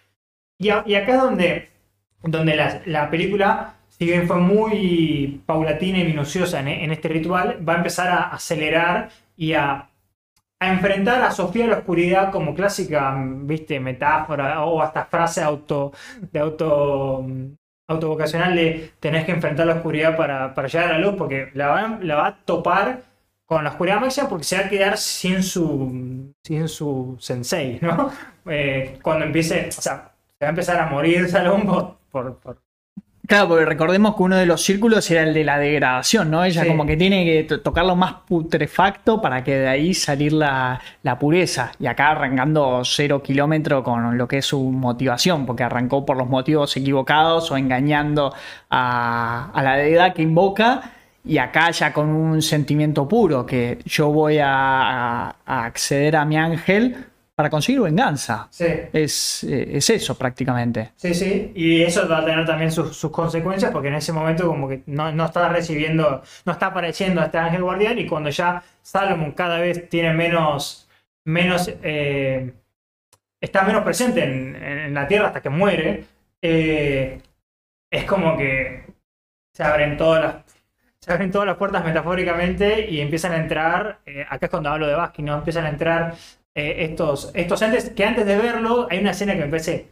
Y, a- y acá es donde donde la, la película, si bien fue muy paulatina y minuciosa en, en este ritual, va a empezar a acelerar y a a enfrentar a Sofía a la oscuridad como clásica, viste, metáfora o hasta frase auto, de auto autovocacional de tenés que enfrentar la oscuridad para, para llegar a la luz, porque la va, la va a topar con la oscuridad máxima porque se va a quedar sin su, sin su sensei, ¿no? Eh, cuando empiece, o sea, se va a empezar a morir Salón por, por, Claro, porque recordemos que uno de los círculos era el de la degradación, ¿no? Ella Sí. como que tiene que tocar lo más putrefacto para que de ahí salir la, la pureza. Y acá arrancando cero kilómetro con lo que es su motivación, porque arrancó por los motivos equivocados o engañando a, a la deidad que invoca. Y acá ya con un sentimiento puro, que yo voy a acceder a mi ángel para conseguir venganza. Sí. Es, eh, es eso prácticamente. Sí, sí, y eso va a tener también sus, sus consecuencias porque en ese momento como que no, no está recibiendo, no está apareciendo este ángel guardián y cuando ya Salomon cada vez tiene menos, menos, eh, está menos presente en, en la tierra hasta que muere, eh, es como que se abren todas las, se abren todas las puertas metafóricamente y empiezan a entrar, eh, acá es cuando hablo de Baskin, ¿no? Empiezan a entrar eh, estos, estos entes que antes de verlo hay una escena que me parece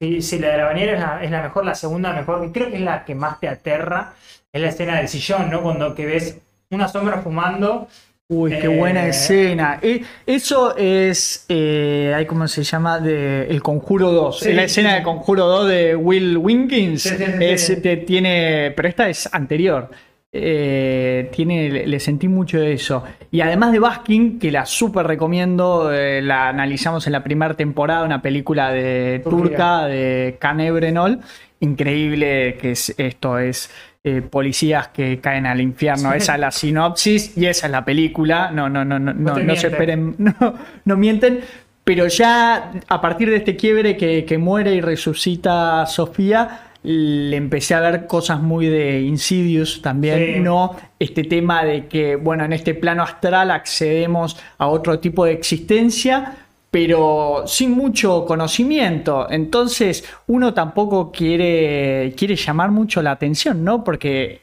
si, si la de la bañera es la, es la mejor, la segunda mejor, creo que es la que más te aterra, es la escena del sillón, ¿no? Cuando que ves una sombra fumando. Uy, qué Eh, buena escena. Eh, eso es, eh, ¿cómo se llama? De El Conjuro 2. Sí, Es la escena sí. de Conjuro 2 de Will Winkins. Sí, sí, sí, Es, tiene, pero esta es anterior. Eh, tiene, le, sentí mucho de eso. Y además de Baskin, que la súper recomiendo, eh, la analizamos en la primera temporada, una película de turca de Can Evrenol. Increíble que es, esto es eh, policías que caen al infierno. Sí. Esa es la sinopsis y esa es la película. No, no, no, no, no, no se esperen, no, no mienten. Pero ya a partir de este quiebre que, que muere y resucita Sofía, le empecé a ver cosas muy de Insidious también, Sí. ¿no? Este tema de que, bueno, en este plano astral accedemos a otro tipo de existencia, pero sin mucho conocimiento. Entonces, uno tampoco quiere, quiere llamar mucho la atención, ¿no? Porque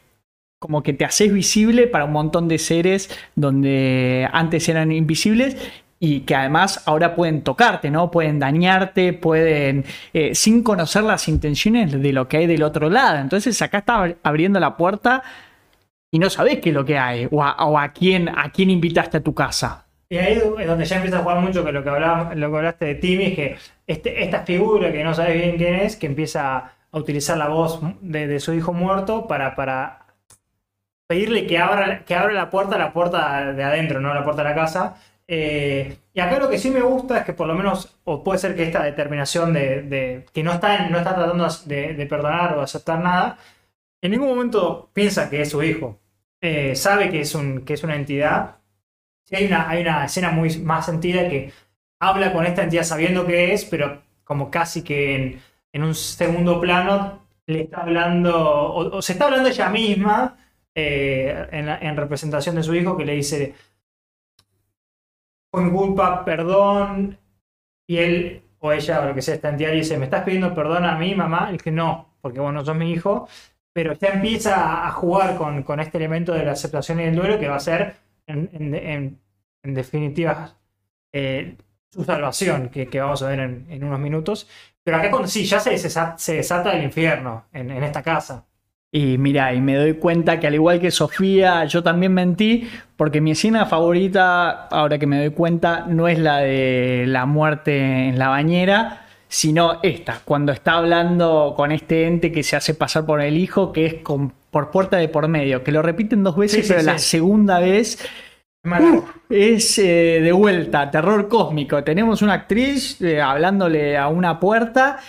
como que te haces visible para un montón de seres donde antes eran invisibles y que además ahora pueden tocarte, ¿no? Pueden dañarte, pueden, eh, sin conocer las intenciones de lo que hay del otro lado. Entonces acá está abriendo la puerta y no sabes qué es lo que hay o a, quién, a quién invitaste a tu casa. Y ahí es donde ya empieza a jugar mucho con lo que, hablaba, lo que hablaste de Timmy, es que este, esta figura que no sabes bien quién es, que empieza a utilizar la voz de, de su hijo muerto para, para pedirle que abra, que abra la puerta, la puerta de adentro, no la puerta de la casa. Eh, y acá lo que sí me gusta es que por lo menos, o puede ser que esta determinación de, que no está, no está tratando de, perdonar o aceptar nada, en ningún momento piensa que es su hijo. Eh, sabe que es, un, que es una entidad. Hay una, hay una escena muy más sentida que habla con esta entidad sabiendo que es, pero como casi que en, un segundo plano le está hablando, o, se está hablando ella misma eh, en representación de su hijo que le dice, mi culpa, perdón, y él o ella o lo que sea, esta entidad le dice, ¿me estás pidiendo perdón a mí, mamá? Y dice, no, porque bueno, sos mi hijo, pero ya empieza a jugar con, con este elemento de la aceptación y el duelo que va a ser, en, en- en- en definitiva, eh, su salvación, que, vamos a ver en, en unos minutos. Pero acá cuando sí, ya se desata, el infierno en, en esta casa. Y mira, y me doy cuenta que al igual que Sofía, yo también mentí, porque mi escena favorita, ahora que me doy cuenta, no es la de la muerte en la bañera, sino esta, cuando está hablando con este ente que se hace pasar por el hijo, que es con, por puerta de por medio, que lo repiten dos veces, Sí, sí, pero sí. la segunda vez es eh, de vuelta, terror cósmico. Tenemos una actriz eh, hablándole a una puerta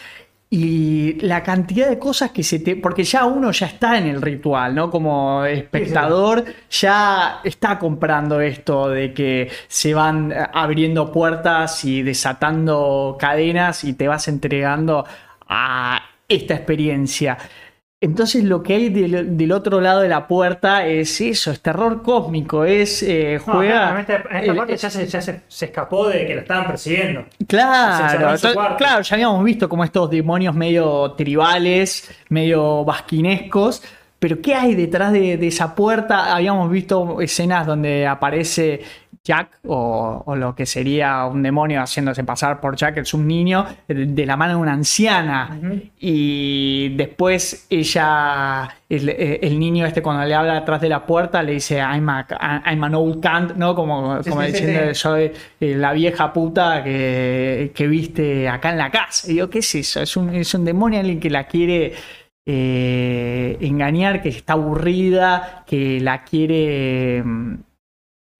y la cantidad de cosas que se te... Porque ya uno ya está en el ritual, ¿no? Como espectador, ya está comprando esto de que se van abriendo puertas y desatando cadenas y te vas entregando a esta experiencia. Entonces lo que hay del, del otro lado de la puerta es eso, es terror cósmico, es eh, No, juega... en esta, en esta el- parte ya, se, ya se, se escapó de que la estaban persiguiendo. Claro, claro, ya habíamos visto como estos demonios medio tribales, medio vasquinescos, pero ¿qué hay detrás de, de esa puerta? Habíamos visto escenas donde aparece Jack o, o lo que sería un demonio haciéndose pasar por Jack, es un niño, de, la mano de una anciana. Y después ella, el, el niño este cuando le habla detrás de la puerta le dice I'm, a, I'm an old cunt, ¿no? Como, sí, diciendo sí. soy eh, la vieja puta que, que viste acá en la casa. Y digo, ¿qué es eso? Es un, es un demonio alguien que la quiere eh, engañar, que está aburrida, que la quiere... mm,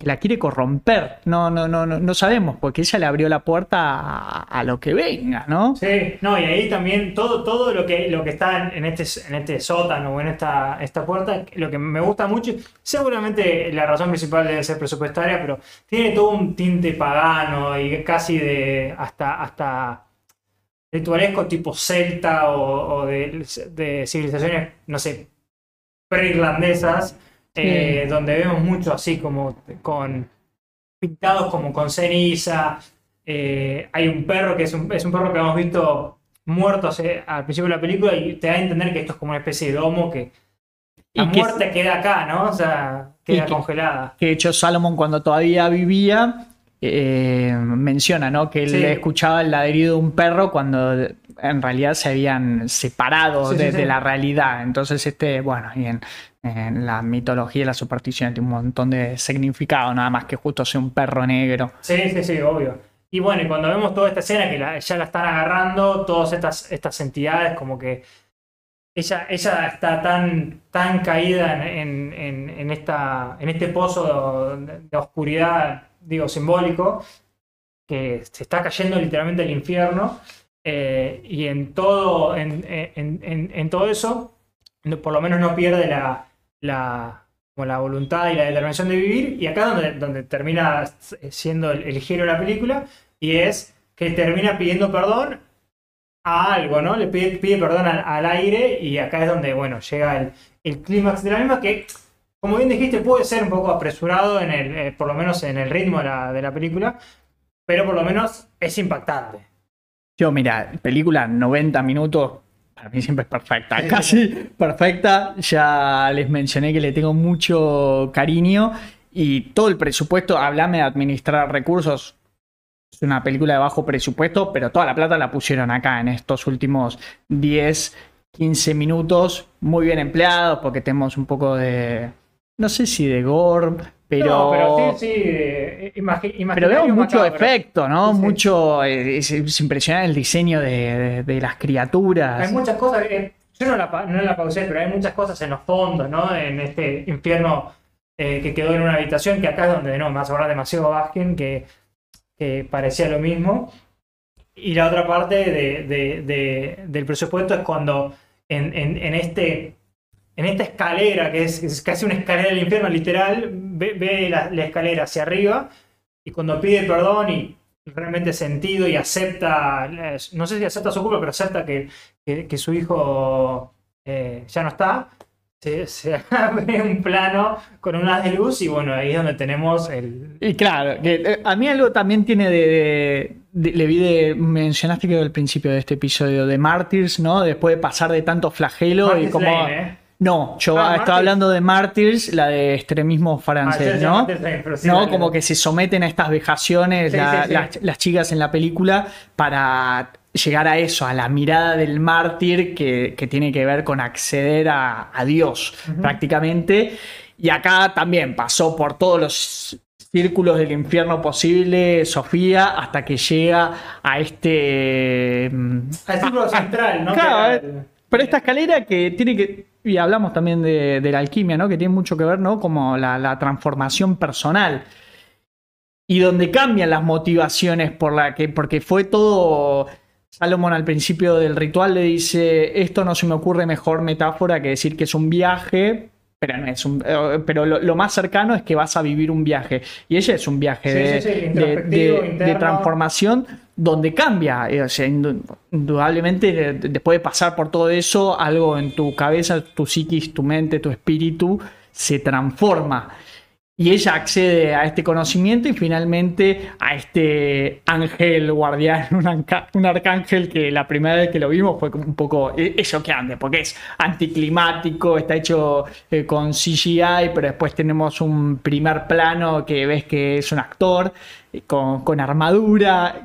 la quiere corromper. No, no, no, no, no sabemos, porque ella le abrió la puerta a, a lo que venga, ¿no? Sí, no, y ahí también todo, todo lo que, lo que está en este, en este sótano o en esta, esta puerta, lo que me gusta mucho, seguramente la razón principal debe ser presupuestaria, pero tiene todo un tinte pagano y casi de hasta, hasta ritualesco tipo celta o, o de, de civilizaciones, no sé, pre-irlandesas, eh, donde vemos mucho así como con pintados como con ceniza. eh, hay un perro que es un, es un perro que hemos visto muerto hace- al principio de la película y te da a entender que esto es como una especie de domo que la Y que- muerte queda acá, ¿no? O sea, queda que- congelada. que de hecho Salomón cuando todavía vivía eh, menciona ¿no? que él Sí. escuchaba el ladrido de un perro cuando en realidad se habían separado Sí, de, sí. de la realidad. Entonces, este, bueno, y en, en la mitología y la superstición tiene un montón de significado, nada más que justo sea un perro negro. Sí, sí, sí, obvio. Y bueno, y cuando vemos toda esta escena que la- ya la están agarrando, todas estas, estas entidades, como que ella, ella está tan, tan caída en, en- en- en esta, en este pozo de, de oscuridad, digo, simbólico, que se está cayendo literalmente al infierno. eh, y en todo, en, en- todo eso, por lo menos no pierde la, la, como la voluntad y la determinación de vivir. Y acá donde, donde termina siendo el, el giro de la película, y es que termina pidiendo perdón a algo, ¿no? Le pide, pide perdón al, al aire, y acá es donde, bueno, llega el, el clímax de la misma que, como bien dijiste, puede ser un poco apresurado, en el, eh, por lo menos en el ritmo de la, de la película, pero por lo menos es impactante. Yo, mira, película 90 minutos, para mí siempre es perfecta, casi perfecta. Ya les mencioné que le tengo mucho cariño y todo el presupuesto, hablame de administrar recursos. Es una película de bajo presupuesto, pero toda la plata la pusieron acá en estos últimos 10, 15 minutos, muy bien empleados, porque tenemos un poco de, no sé si de gore, pero... No, pero sí, sí, eh, imagi- Pero vemos mucho macabro. efecto, ¿no? Sí, sí. Mucho. eh, Es, es impresionante el diseño de, de- de las criaturas. Hay muchas cosas, eh, yo no la, no la pausé, pero hay muchas cosas en los fondos, ¿no? En este infierno eh, que quedó en una habitación, que acá es donde no, me hace acordar demasiado Baskin, que, que parecía lo mismo. Y la otra parte de- de- de- del presupuesto es cuando en, en- en este, en esta escalera, que es, es casi una escalera del infierno literal, ve, ve la, la escalera hacia arriba y cuando pide perdón y realmente sentido y acepta, no sé si acepta su culpa, pero acepta que, que, que su hijo eh, ya no está, se, se abre un plano con un haz de luz y bueno, ahí es donde tenemos el... Y claro, que, eh, a mí algo también tiene de, de- de- Le vi de. Mencionaste que al principio de este episodio de Martyrs, ¿no? Después de pasar de tanto flagelo y como. Lane, ¿eh? No, yo Ah, estaba hablando de Martyrs, la de extremismo Ah, francés, decía ¿no? Sí, No, como que se someten a estas vejaciones Sí, la- sí, sí. Las, las chicas en la película para llegar a eso, a la mirada del mártir que, que tiene que ver con acceder a, a Dios prácticamente. Y acá también pasó por todos los círculos del infierno posible, Sofía, hasta que llega a este... mm, Al círculo central, ¿no? Claro, pero esta escalera que tiene que, y hablamos también de, de la alquimia, ¿no? Que tiene mucho que ver, ¿no? Como la, la transformación personal. Y donde cambian las motivaciones por la que, porque fue todo. Salomón al principio del ritual le dice: Esto no se me ocurre mejor metáfora que decir que es un viaje. Pero, no es un, eh, pero lo, lo más cercano es que vas a vivir un viaje. Y ella es un viaje Sí, de, sí, sí, de- de- de transformación donde cambia. Eh, o sea, indudablemente, después de pasar por todo eso, algo en tu cabeza, tu psiquis, tu mente, tu espíritu, se transforma. Y ella accede a este conocimiento y finalmente a este ángel guardián, un, arcángel que la primera vez que lo vimos fue un poco eso que ande, porque es anticlimático, está hecho eh, con CGI, pero después tenemos un primer plano que ves que es un actor eh, con, armadura.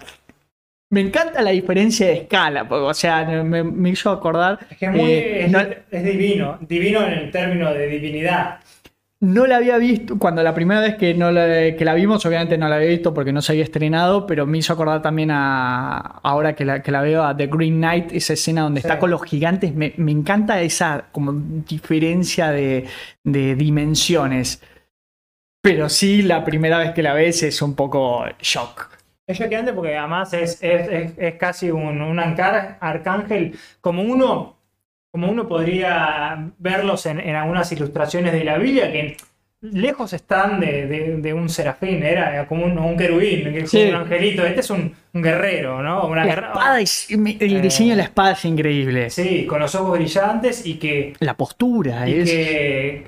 Me encanta la diferencia de escala, porque, o sea, me, hizo acordar. Es que eh, es divino, divino en el término de divinidad. No la había visto, cuando la primera vez que, no la, que la vimos, obviamente no la había visto porque no se había estrenado, pero me hizo acordar también a, ahora que la, que la veo, a The Green Knight, esa escena donde está con los gigantes. Me, encanta esa como diferencia de, dimensiones. Pero sí, la primera vez que la ves es un poco shock. Es choqueante porque además es, es, casi un, un arcángel como uno como uno podría verlos en, algunas ilustraciones de la Biblia, que lejos están de, un serafín, era como un, querubín, un angelito. Este es un, guerrero, ¿no? Una la espada el diseño de la espada es increíble. Sí, con los ojos brillantes y que. La postura y que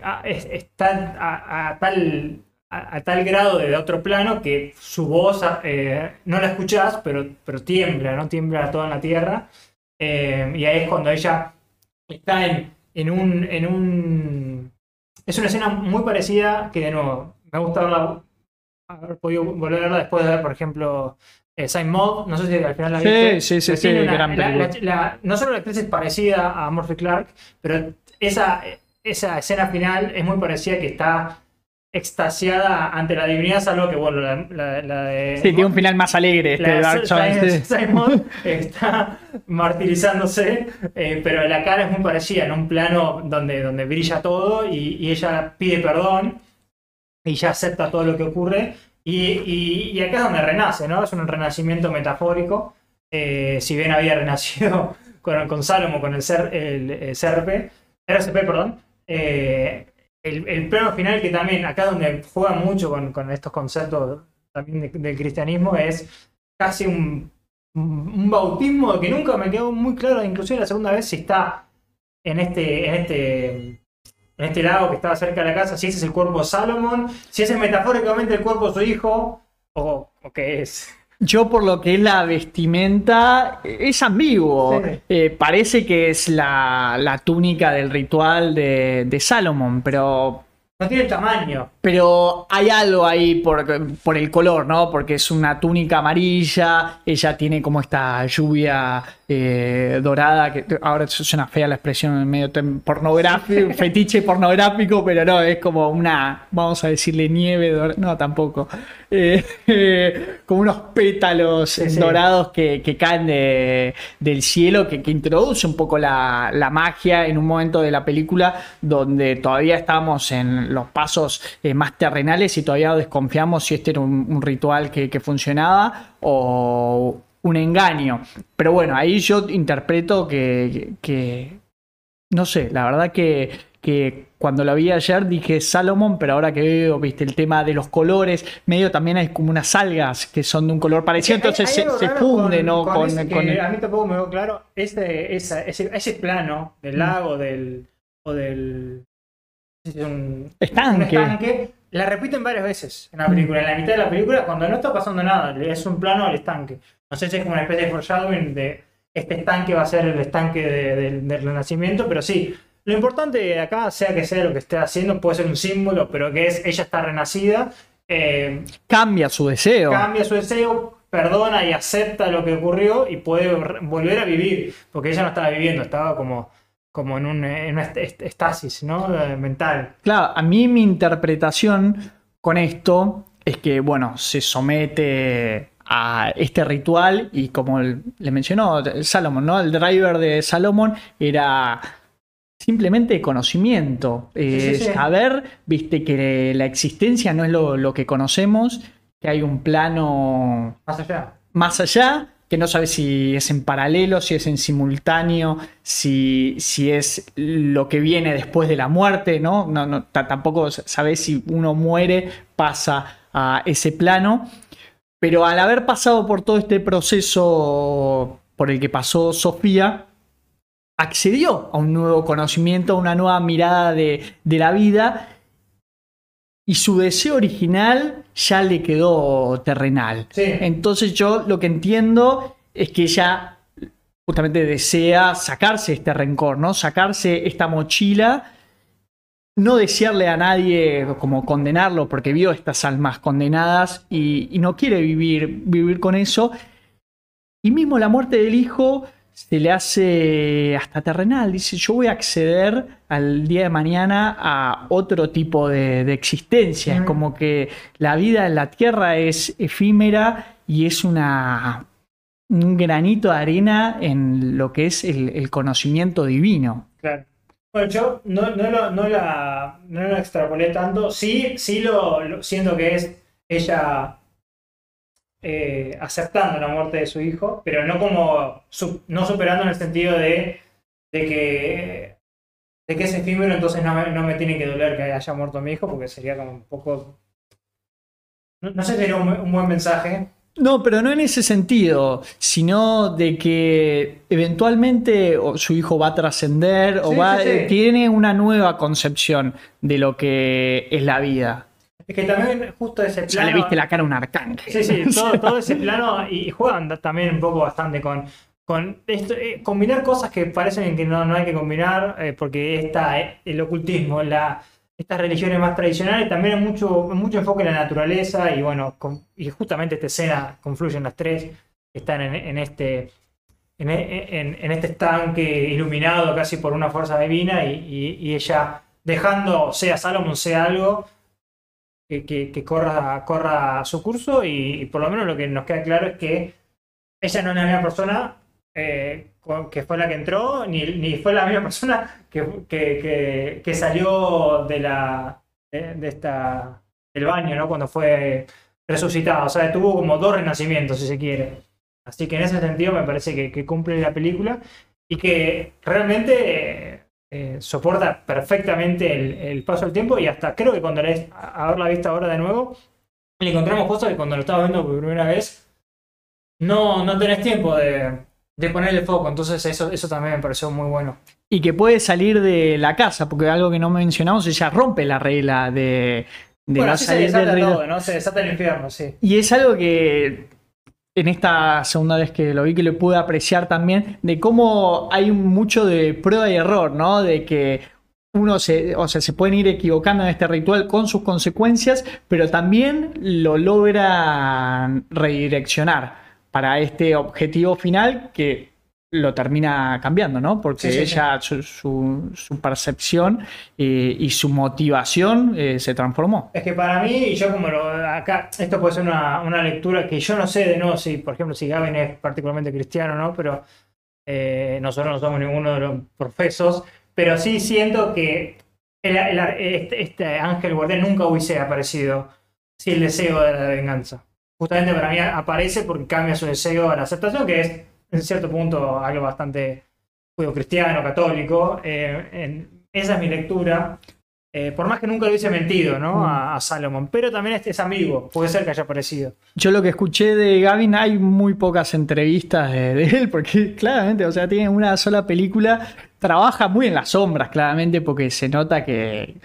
está a, tal. A, tal grado de otro plano que su voz eh, no la escuchás, pero, pero tiembla, ¿no? Tiembla toda la tierra. Eh, y ahí es cuando ella está en, un, en un... Es una escena muy parecida que de nuevo, me gusta haber podido volver a verla después de ver, por ejemplo, eh, Sign Mod, no sé si al final la viste. Sí, sí, sí, no solo la actriz es parecida a Murphy Clark, pero esa, esa escena final es muy parecida que está extasiada ante la divinidad, salvo que, bueno, la, de... Sí, tiene un final más alegre este Dark Souls. Simon está martirizándose, eh, pero la cara es muy parecida, en un plano donde, donde brilla todo y, ella pide perdón y ya acepta todo lo que ocurre. Y, acá es donde renace, ¿no? Es un renacimiento metafórico. Eh, si bien había renacido con, con Salomo, con el, ser, el, el CRP, RCP, perdón, eh, el, plano final que también, acá donde juega mucho con, estos conceptos también del cristianismo, es casi un, un, bautismo que nunca me quedó muy claro, inclusive la segunda vez, si está en este, en este, en este lago que estaba cerca de la casa, si ese es el cuerpo de Salomón, si ese es metafóricamente el cuerpo de su hijo, o, o qué es. Yo por lo que es la vestimenta, es ambiguo. Eh, parece que es la, túnica del ritual de, de Salomón, pero no tiene tamaño. Pero hay algo ahí por, por, el color, ¿no? Porque es una túnica amarilla, ella tiene como esta lluvia eh, dorada, que ahora suena fea la expresión medio pornográfico, fetiche pornográfico, pero no, es como una, vamos a decirle nieve, dorada, no, tampoco. Eh, como unos pétalos dorados que, caen del cielo, que, introduce un poco la, la magia en un momento de la película donde todavía estamos en los pasos eh, más terrenales y todavía desconfiamos si este era un, ritual que, funcionaba o un engaño. Pero bueno, ahí yo interpreto que, no sé, la verdad que, que cuando la vi ayer dije Salomón, pero ahora que veo, viste, el tema de los colores, medio también hay como unas algas que son de un color parecido, entonces se, funde, ¿no? Con, A mí tampoco me veo claro, ese, ese, plano del mm. lago del, o del un estanque. La repiten varias veces en la película. En la mitad de la película, cuando no está pasando nada, es un plano al estanque. No sé si es como una especie de foreshadowing de este estanque va a ser el estanque del renacimiento, pero sí. Lo importante acá, sea que sea lo que esté haciendo, puede ser un símbolo, pero que es ella está renacida. Eh, cambia su deseo. Cambia su deseo, perdona y acepta lo que ocurrió y puede volver a vivir, porque ella no estaba viviendo, estaba como como en, un, una estasis ¿no? mental. Claro, a mí mi interpretación con esto es que, bueno, se somete a este ritual y como le mencionó Salomón, ¿no? El driver de Salomón era simplemente conocimiento, eh, saber, viste, que la existencia no es lo, lo que conocemos, que hay un plano más allá. Más allá que no sabes si es en paralelo, si es en simultáneo, si, si es lo que viene después de la muerte, ¿no? tampoco sabes si uno muere, pasa a ese plano. Pero al haber pasado por todo este proceso por el que pasó Sofía, accedió a un nuevo conocimiento, a una nueva mirada de, de la vida y su deseo original ya le quedó terrenal. Sí. Entonces yo lo que entiendo es que ella justamente desea sacarse este rencor, ¿no? Sacarse esta mochila, no desearle a nadie como condenarlo porque vio estas almas condenadas y, y no quiere vivir, vivir con eso. Y mismo la muerte del hijo se le hace hasta terrenal. Dice, yo voy a acceder al día de mañana a otro tipo de, de existencia. Es como que la vida en la tierra es efímera y es una, un granito de arena en lo que es el, el conocimiento divino. Claro. Bueno, yo no, no, lo, no, la, no lo extrapolé tanto. Sí, sí lo, lo- siento que es ella eh, aceptando la muerte de su hijo, pero no como no superando en el sentido de, de que de que es efímero, entonces no me, no me tiene que doler que haya muerto mi hijo, porque sería como un poco. No, no sé si sería un, un buen mensaje. No, pero no en ese sentido, sino de que eventualmente su hijo va a trascender o va, sí, sí. tiene una nueva concepción de lo que es la vida. Es que también justo ese plano. Ya le viste la cara a un arcángel. Sí, sí, todo, todo ese plano y juegan también un poco bastante con, con esto, eh, combinar cosas que parecen que no, no hay que combinar, eh, porque está eh, el ocultismo, la, estas religiones más tradicionales, también hay mucho, mucho enfoque en la naturaleza y bueno, con- y justamente esta escena confluyen las tres están en, en este... En, en- en este estanque iluminado casi por una fuerza divina y, y- y ella dejando, sea Salomon, sea algo, que, corra, corra su curso y, por lo menos lo que nos queda claro es que ella no es la misma persona eh, que fue la que entró, ni, ni fue la misma persona que, que- que- salió de la de, esta del baño, ¿no? Cuando fue resucitada. O sea, tuvo como dos renacimientos, si se quiere. Así que en ese sentido me parece que, que cumple la película y que realmente eh, soporta perfectamente el, el paso del tiempo y hasta creo que cuando la es- a haberla visto ahora de nuevo, le encontramos cosas que cuando lo estabas viendo por primera vez no, no tenés tiempo de, de ponerle foco. Entonces eso, eso también me pareció muy bueno. Y que puede salir de la casa, porque algo que no mencionamos, ella rompe la regla de, de bueno, no así se salir del desata reino. todo, ¿no? Se desata el infierno, sí. Y es algo que en esta segunda vez que lo vi, que lo pude apreciar también, de cómo hay mucho de prueba y error, ¿no? De que uno se, o sea, se pueden ir equivocando en este ritual con sus consecuencias, pero también lo logra redireccionar para este objetivo final que lo termina cambiando, ¿no? Porque Sí, sí, ella, Su, su- su percepción eh, y su motivación eh, se transformó. Es que para mí, y yo como lo, acá, esto puede ser una, una lectura que yo no sé de nuevo si, por ejemplo, si Gavin es particularmente cristiano no, pero eh, nosotros no somos ninguno de los profesos, pero sí siento que el- el- este, este ángel guardián nunca hubiese aparecido sin el deseo de la venganza. Justamente para mí aparece porque cambia su deseo a la aceptación, que es en cierto punto algo bastante judío-cristiano, católico. Eh, en- esa es mi lectura. Eh, por más que nunca le hubiese mentido ¿no? a, a Salomon, pero también este es amigo, puede ser que haya aparecido. Yo lo que escuché de Gavin, hay muy pocas entrevistas de, de él, porque claramente, o sea, tiene una sola película, trabaja muy en las sombras, claramente, porque se nota que,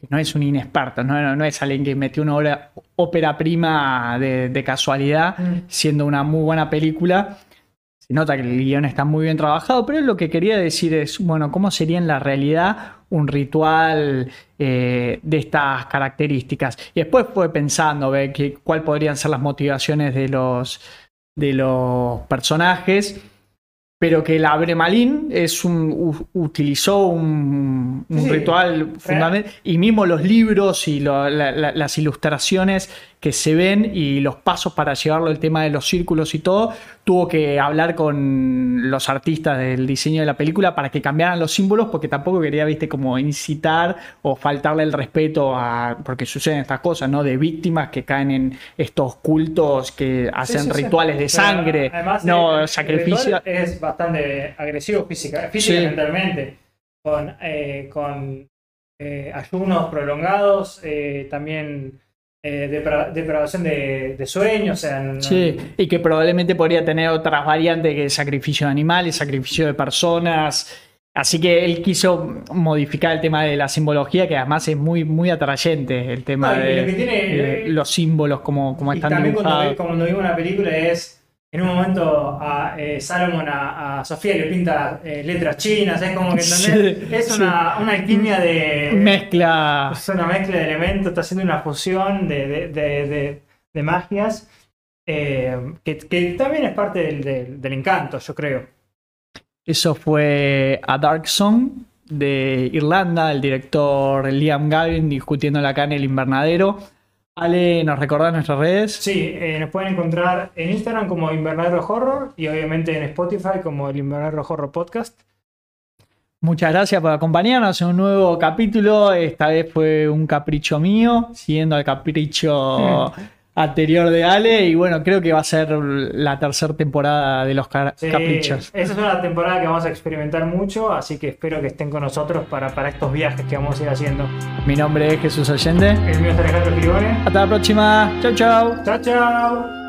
que no es un inexperto, no, no- no es alguien que metió una obra- ópera prima de, de casualidad, siendo una muy buena película. Se nota que el guion está muy bien trabajado, pero lo que quería decir es, bueno, ¿cómo sería en la realidad un ritual eh, de estas características? Y después fue pensando, ver que, cuál podrían ser las motivaciones de los, de los personajes, pero que la Bremalín es un, u- utilizó un, un Sí, ritual fundamental, y mismo los libros y lo- la- la- las ilustraciones que se ven y los pasos para llevarlo el tema de los círculos y todo, tuvo que hablar con los artistas del diseño de la película para que cambiaran los símbolos porque tampoco quería, viste, como incitar o faltarle el respeto a, porque suceden estas cosas, ¿no? De víctimas que caen en estos cultos que hacen Sí, sí, sí. rituales de Pero, sangre, además, no el- el sacrificio. ritual Es bastante agresivo física, física Sí. y mentalmente, con, eh, con eh, ayunos prolongados, eh, también eh, depra- depravación de, de sueño, o sea, no- Sí, y que probablemente podría tener otras variantes que sacrificio de animales, sacrificio de personas. Así que él quiso modificar el tema de la simbología, que además es muy, muy atrayente el tema No, de, tiene- de los símbolos, como, como y están también cuando, dibujados. ve- cuando vimos la película es, en un momento a eh, Salomon a, a Sofía le pinta eh, letras chinas, es como que ¿entendés? Sí, es sí. una, una alquimia de... Mezcla. Es una mezcla de elementos, está haciendo una fusión de, de, de- de- de magias eh, que, que también es parte del, del- del encanto, yo creo. Eso fue A Dark Song de Irlanda, el director Liam Gavin discutiéndola acá en el invernadero. Ale, ¿nos recordás nuestras redes? Sí, eh, nos pueden encontrar en Instagram como Invernadero Horror y obviamente en Spotify como el Invernadero Horror Podcast. Muchas gracias por acompañarnos en un nuevo capítulo. Esta vez fue un capricho mío, siguiendo el capricho anterior de Ale. Y bueno, creo que va a ser la tercera temporada de los Sí, caprichos. Esa es una temporada que vamos a experimentar mucho, así que espero que estén con nosotros para, para estos viajes que vamos a ir haciendo. Mi nombre es Jesús Allende. El mío es Alejandro Girone. Hasta la próxima. Chau, chau. Chao, chao.